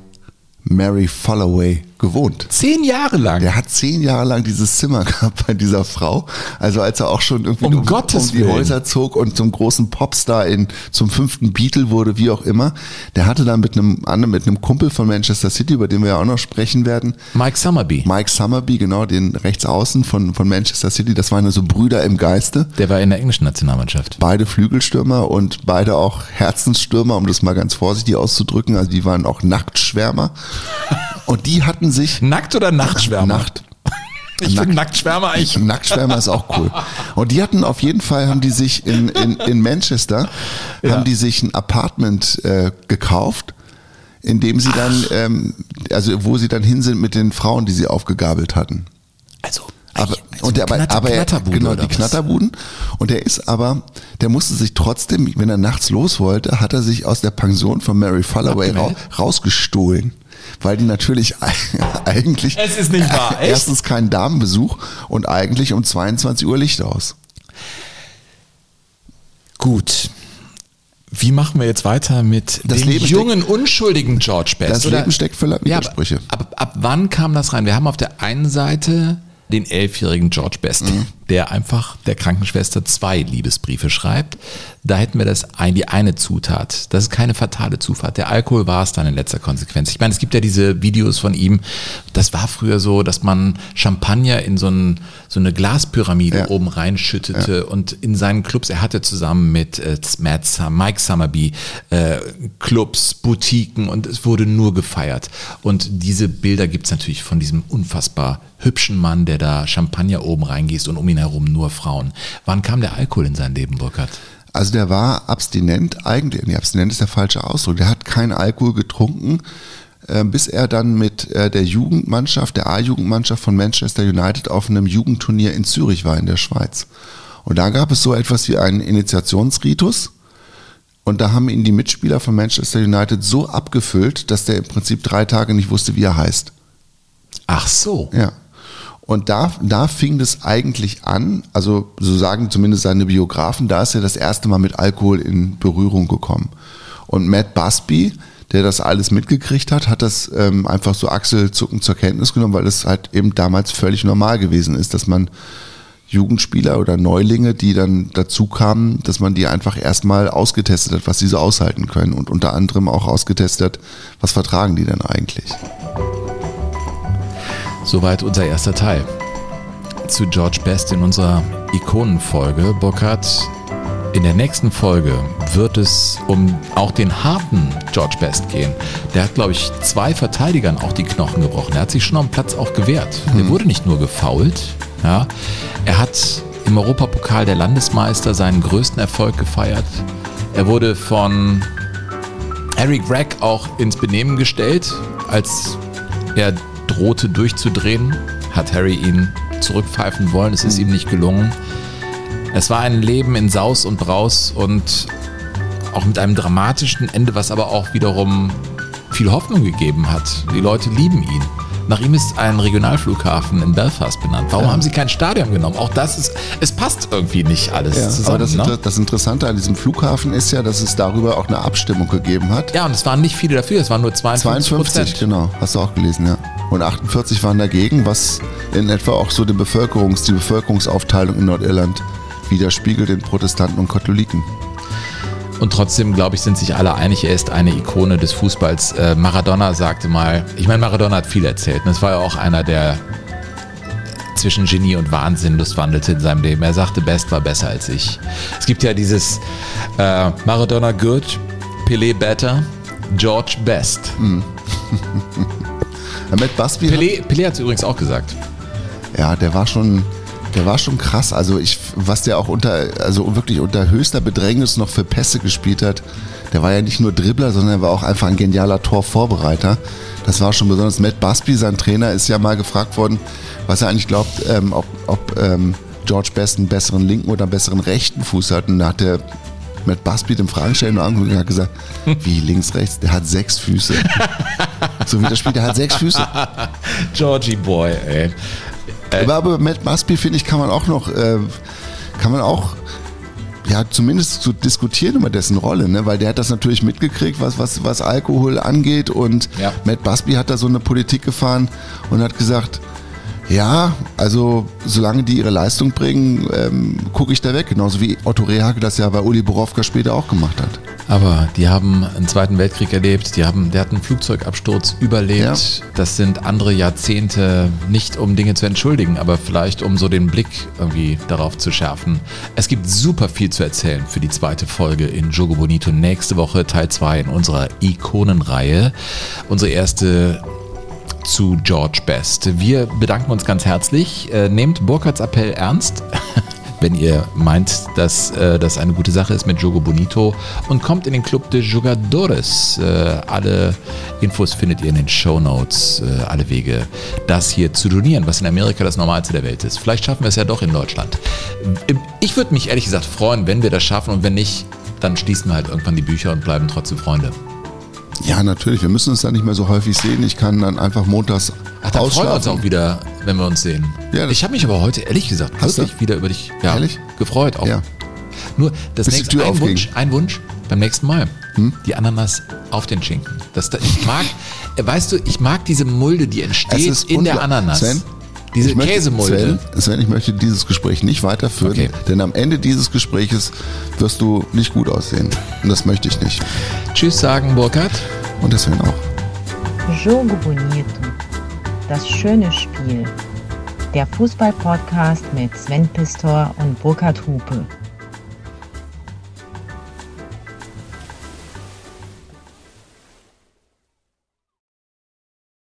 Mary Followay gewohnt. Zehn Jahre lang. Der hat zehn Jahre lang dieses Zimmer gehabt bei dieser Frau. Also als er auch schon irgendwie Um um, um die Willen. Häuser zog und zum großen Popstar in, zum fünften Beatle wurde, wie auch immer. Der hatte dann mit einem anderen, mit einem Kumpel von Manchester City, über den wir ja auch noch sprechen werden, Mike Summerby, Mike Summerby, genau, den Rechtsaußen von, von Manchester City. Das waren so Brüder im Geiste. der war in der englischen Nationalmannschaft. Beide Flügelstürmer und beide auch Herzensstürmer, um das mal ganz vorsichtig auszudrücken. Also die waren auch Nacktschwärmer. Und die hatten sich Nackt oder Nachtschwärmer? Nacht, Ich finde Nacktschwärmer eigentlich. Nacktschwärmer ist auch cool. Und die hatten auf jeden Fall, haben die sich in, in, in Manchester, Ja. haben die sich ein Apartment äh, gekauft, in dem sie dann, ähm, also wo sie dann hin sind mit den Frauen, die sie aufgegabelt hatten. Also, Aber, so und der, aber, aber er, genau, die? Knatterbuden. Und der ist aber, der musste sich trotzdem, wenn er nachts los wollte, hat er sich aus der Pension von Mary Falloway ra rausgestohlen. Weil die natürlich eigentlich Es ist nicht wahr, echt? erstens keinen Damenbesuch und eigentlich um 22 Uhr Licht aus. Gut. Wie machen wir jetzt weiter mit Das dem Leben jungen, unschuldigen George Best? Das Leben steckt voller Ja, aber Widersprüche. ab, ab wann kam das rein? Wir haben auf der einen Seite den elfjährigen George Best, Mhm. Der einfach der Krankenschwester zwei Liebesbriefe schreibt. Da hätten wir das ein, die eine Zutat. Das ist keine fatale Zufahrt. Der Alkohol war es dann in letzter Konsequenz. Ich meine, es gibt ja diese Videos von ihm. Das war früher so, dass man Champagner in so, ein, so eine Glaspyramide Ja. oben reinschüttete und in seinen Clubs, er hatte zusammen mit äh, Matt, Mike Summerby äh, Clubs, Boutiquen und es wurde nur gefeiert. Und diese Bilder gibt es natürlich von diesem unfassbar hübschen Mann, der da Champagner oben reingießt und um ihn herum nur Frauen. Wann kam der Alkohol in sein Leben, Burkhard? Also der war abstinent eigentlich, nee, abstinent ist der falsche Ausdruck. Der hat keinen Alkohol getrunken, äh, bis er dann mit äh, der Jugendmannschaft, der A-Jugendmannschaft von Manchester United auf einem Jugendturnier in Zürich war in der Schweiz. Und da gab es so etwas wie einen Initiationsritus. Und da haben ihn die Mitspieler von Manchester United so abgefüllt, dass der im Prinzip drei Tage nicht wusste, wie er heißt. Ach so. Ja. Und da, da fing das eigentlich an, also so sagen zumindest seine Biografen, da ist er das erste Mal mit Alkohol in Berührung gekommen. Und Matt Busby, der das alles mitgekriegt hat, hat das ähm, einfach so achselzuckend zur Kenntnis genommen, weil es halt eben damals völlig normal gewesen ist, dass man Jugendspieler oder Neulinge, die dann dazu kamen, dass man die einfach erstmal ausgetestet hat, was sie so aushalten können und unter anderem auch ausgetestet hat, was vertragen die denn eigentlich. Soweit unser erster Teil. Zu George Best in unserer Ikonenfolge. Burkhard, in der nächsten Folge wird es um auch den harten George Best gehen. Der hat, glaube ich, zwei Verteidigern auch die Knochen gebrochen. Er hat sich schon am Platz auch gewehrt. Der wurde nicht nur gefault, ja. Er hat im Europapokal der Landesmeister seinen größten Erfolg gefeiert. Er wurde von Harry Gregg auch ins Benehmen gestellt, als er drohte durchzudrehen, hat Harry ihn zurückpfeifen wollen. Es ist ihm nicht gelungen. Es war ein Leben in Saus und Braus und auch mit einem dramatischen Ende, was aber auch wiederum viel Hoffnung gegeben hat. Die Leute lieben ihn. Nach ihm ist ein Regionalflughafen in Belfast benannt. Warum Ja. haben sie kein Stadion genommen? Auch das ist, es passt irgendwie nicht alles Ja, zusammen. aber das, ne? Das Interessante an diesem Flughafen ist ja, dass es darüber auch eine Abstimmung gegeben hat. Ja, und es waren nicht viele dafür, es waren nur 52 52, Prozent. genau, hast du auch gelesen, ja. Und 48 waren dagegen, was in etwa auch so den Bevölkerungs, die Bevölkerungsaufteilung in Nordirland widerspiegelt in Protestanten und Katholiken. Und trotzdem, glaube ich, sind sich alle einig, er ist eine Ikone des Fußballs. Äh, Maradona sagte mal, ich meine, Maradona hat viel erzählt. Und es war ja auch einer, der zwischen Genie und Wahnsinn lustwandelte in seinem Leben. Er sagte, Best war besser als ich. Es gibt ja dieses äh, Maradona good, Pelé better, George best. Busby Pelé, Pelé hat es übrigens auch gesagt. Ja, der war schon, der war schon krass. Also ich, was der auch unter, also wirklich unter höchster Bedrängnis noch für Pässe gespielt hat. Der war ja nicht nur Dribbler, sondern er war auch einfach ein genialer Torvorbereiter. Das war schon besonders. Matt Busby, sein Trainer, ist ja mal gefragt worden, was er eigentlich glaubt, ähm, ob, ob ähm, George Best einen besseren linken oder einen besseren rechten Fuß hat. Und da hat der Matt Busby dem Fragensteller nur angeguckt und hat gesagt, wie links, rechts? Der hat sechs Füße. so wie das spielt, der hat sechs Füße. Georgie Boy, ey. Aber, aber Matt Busby, finde ich, kann man auch noch, äh, kann man auch, ja, zumindest zu diskutieren über dessen Rolle, ne? weil der hat das natürlich mitgekriegt, was, was, was Alkohol angeht und Ja. Matt Busby hat da so eine Politik gefahren und hat gesagt, ja, also solange die ihre Leistung bringen, ähm, gucke ich da weg. Genauso wie Otto Rehagel das ja bei Uli Borowka später auch gemacht hat. Aber die haben einen Zweiten Weltkrieg erlebt, die haben, der hat einen Flugzeugabsturz überlebt. Das sind andere Jahrzehnte, nicht um Dinge zu entschuldigen, aber vielleicht um so den Blick irgendwie darauf zu schärfen. Es gibt super viel zu erzählen für die zweite Folge in Jogo Bonito. Nächste Woche Teil 2 in unserer Ikonenreihe. Unsere erste zu George Best. Wir bedanken uns ganz herzlich. Äh, nehmt Burkhards Appell ernst, wenn ihr meint, dass äh, das eine gute Sache ist mit Jogo Bonito und kommt in den Club de Jugadores. Äh, alle Infos findet ihr in den Show Notes, äh, alle Wege, das hier zu donieren, was in Amerika das Normalste der Welt ist. Vielleicht schaffen wir es ja doch in Deutschland. Ich würde mich ehrlich gesagt freuen, wenn wir das schaffen und wenn nicht, dann schließen wir halt irgendwann die Bücher und bleiben trotzdem Freunde. Ja, natürlich. Wir müssen uns da nicht mehr so häufig sehen. Ich kann dann einfach montags Ach, dann freuen wir uns auch wieder, wenn wir uns sehen. Ja, ich habe mich aber heute ehrlich gesagt Hast wirklich wieder über dich ja, Ehrlich? gefreut. Auch. Ja. Nur das Bis nächste ein aufging. Wunsch, ein Wunsch beim nächsten Mal. Die Ananas auf den Schinken. Das, ich mag, weißt du, ich mag diese Mulde, die entsteht in der. Ananas. Sven, Diese ich möchte, Käsemulde. Sven, Sven, ich möchte dieses Gespräch nicht weiterführen, Okay. denn am Ende dieses Gespräches wirst du nicht gut aussehen. Und das möchte ich nicht. Tschüss sagen, Burkhard. Und das Sven auch. Jogo Bonito. Das schöne Spiel. Der Fußball-Podcast mit Sven Pistor und Burkhard Hupe.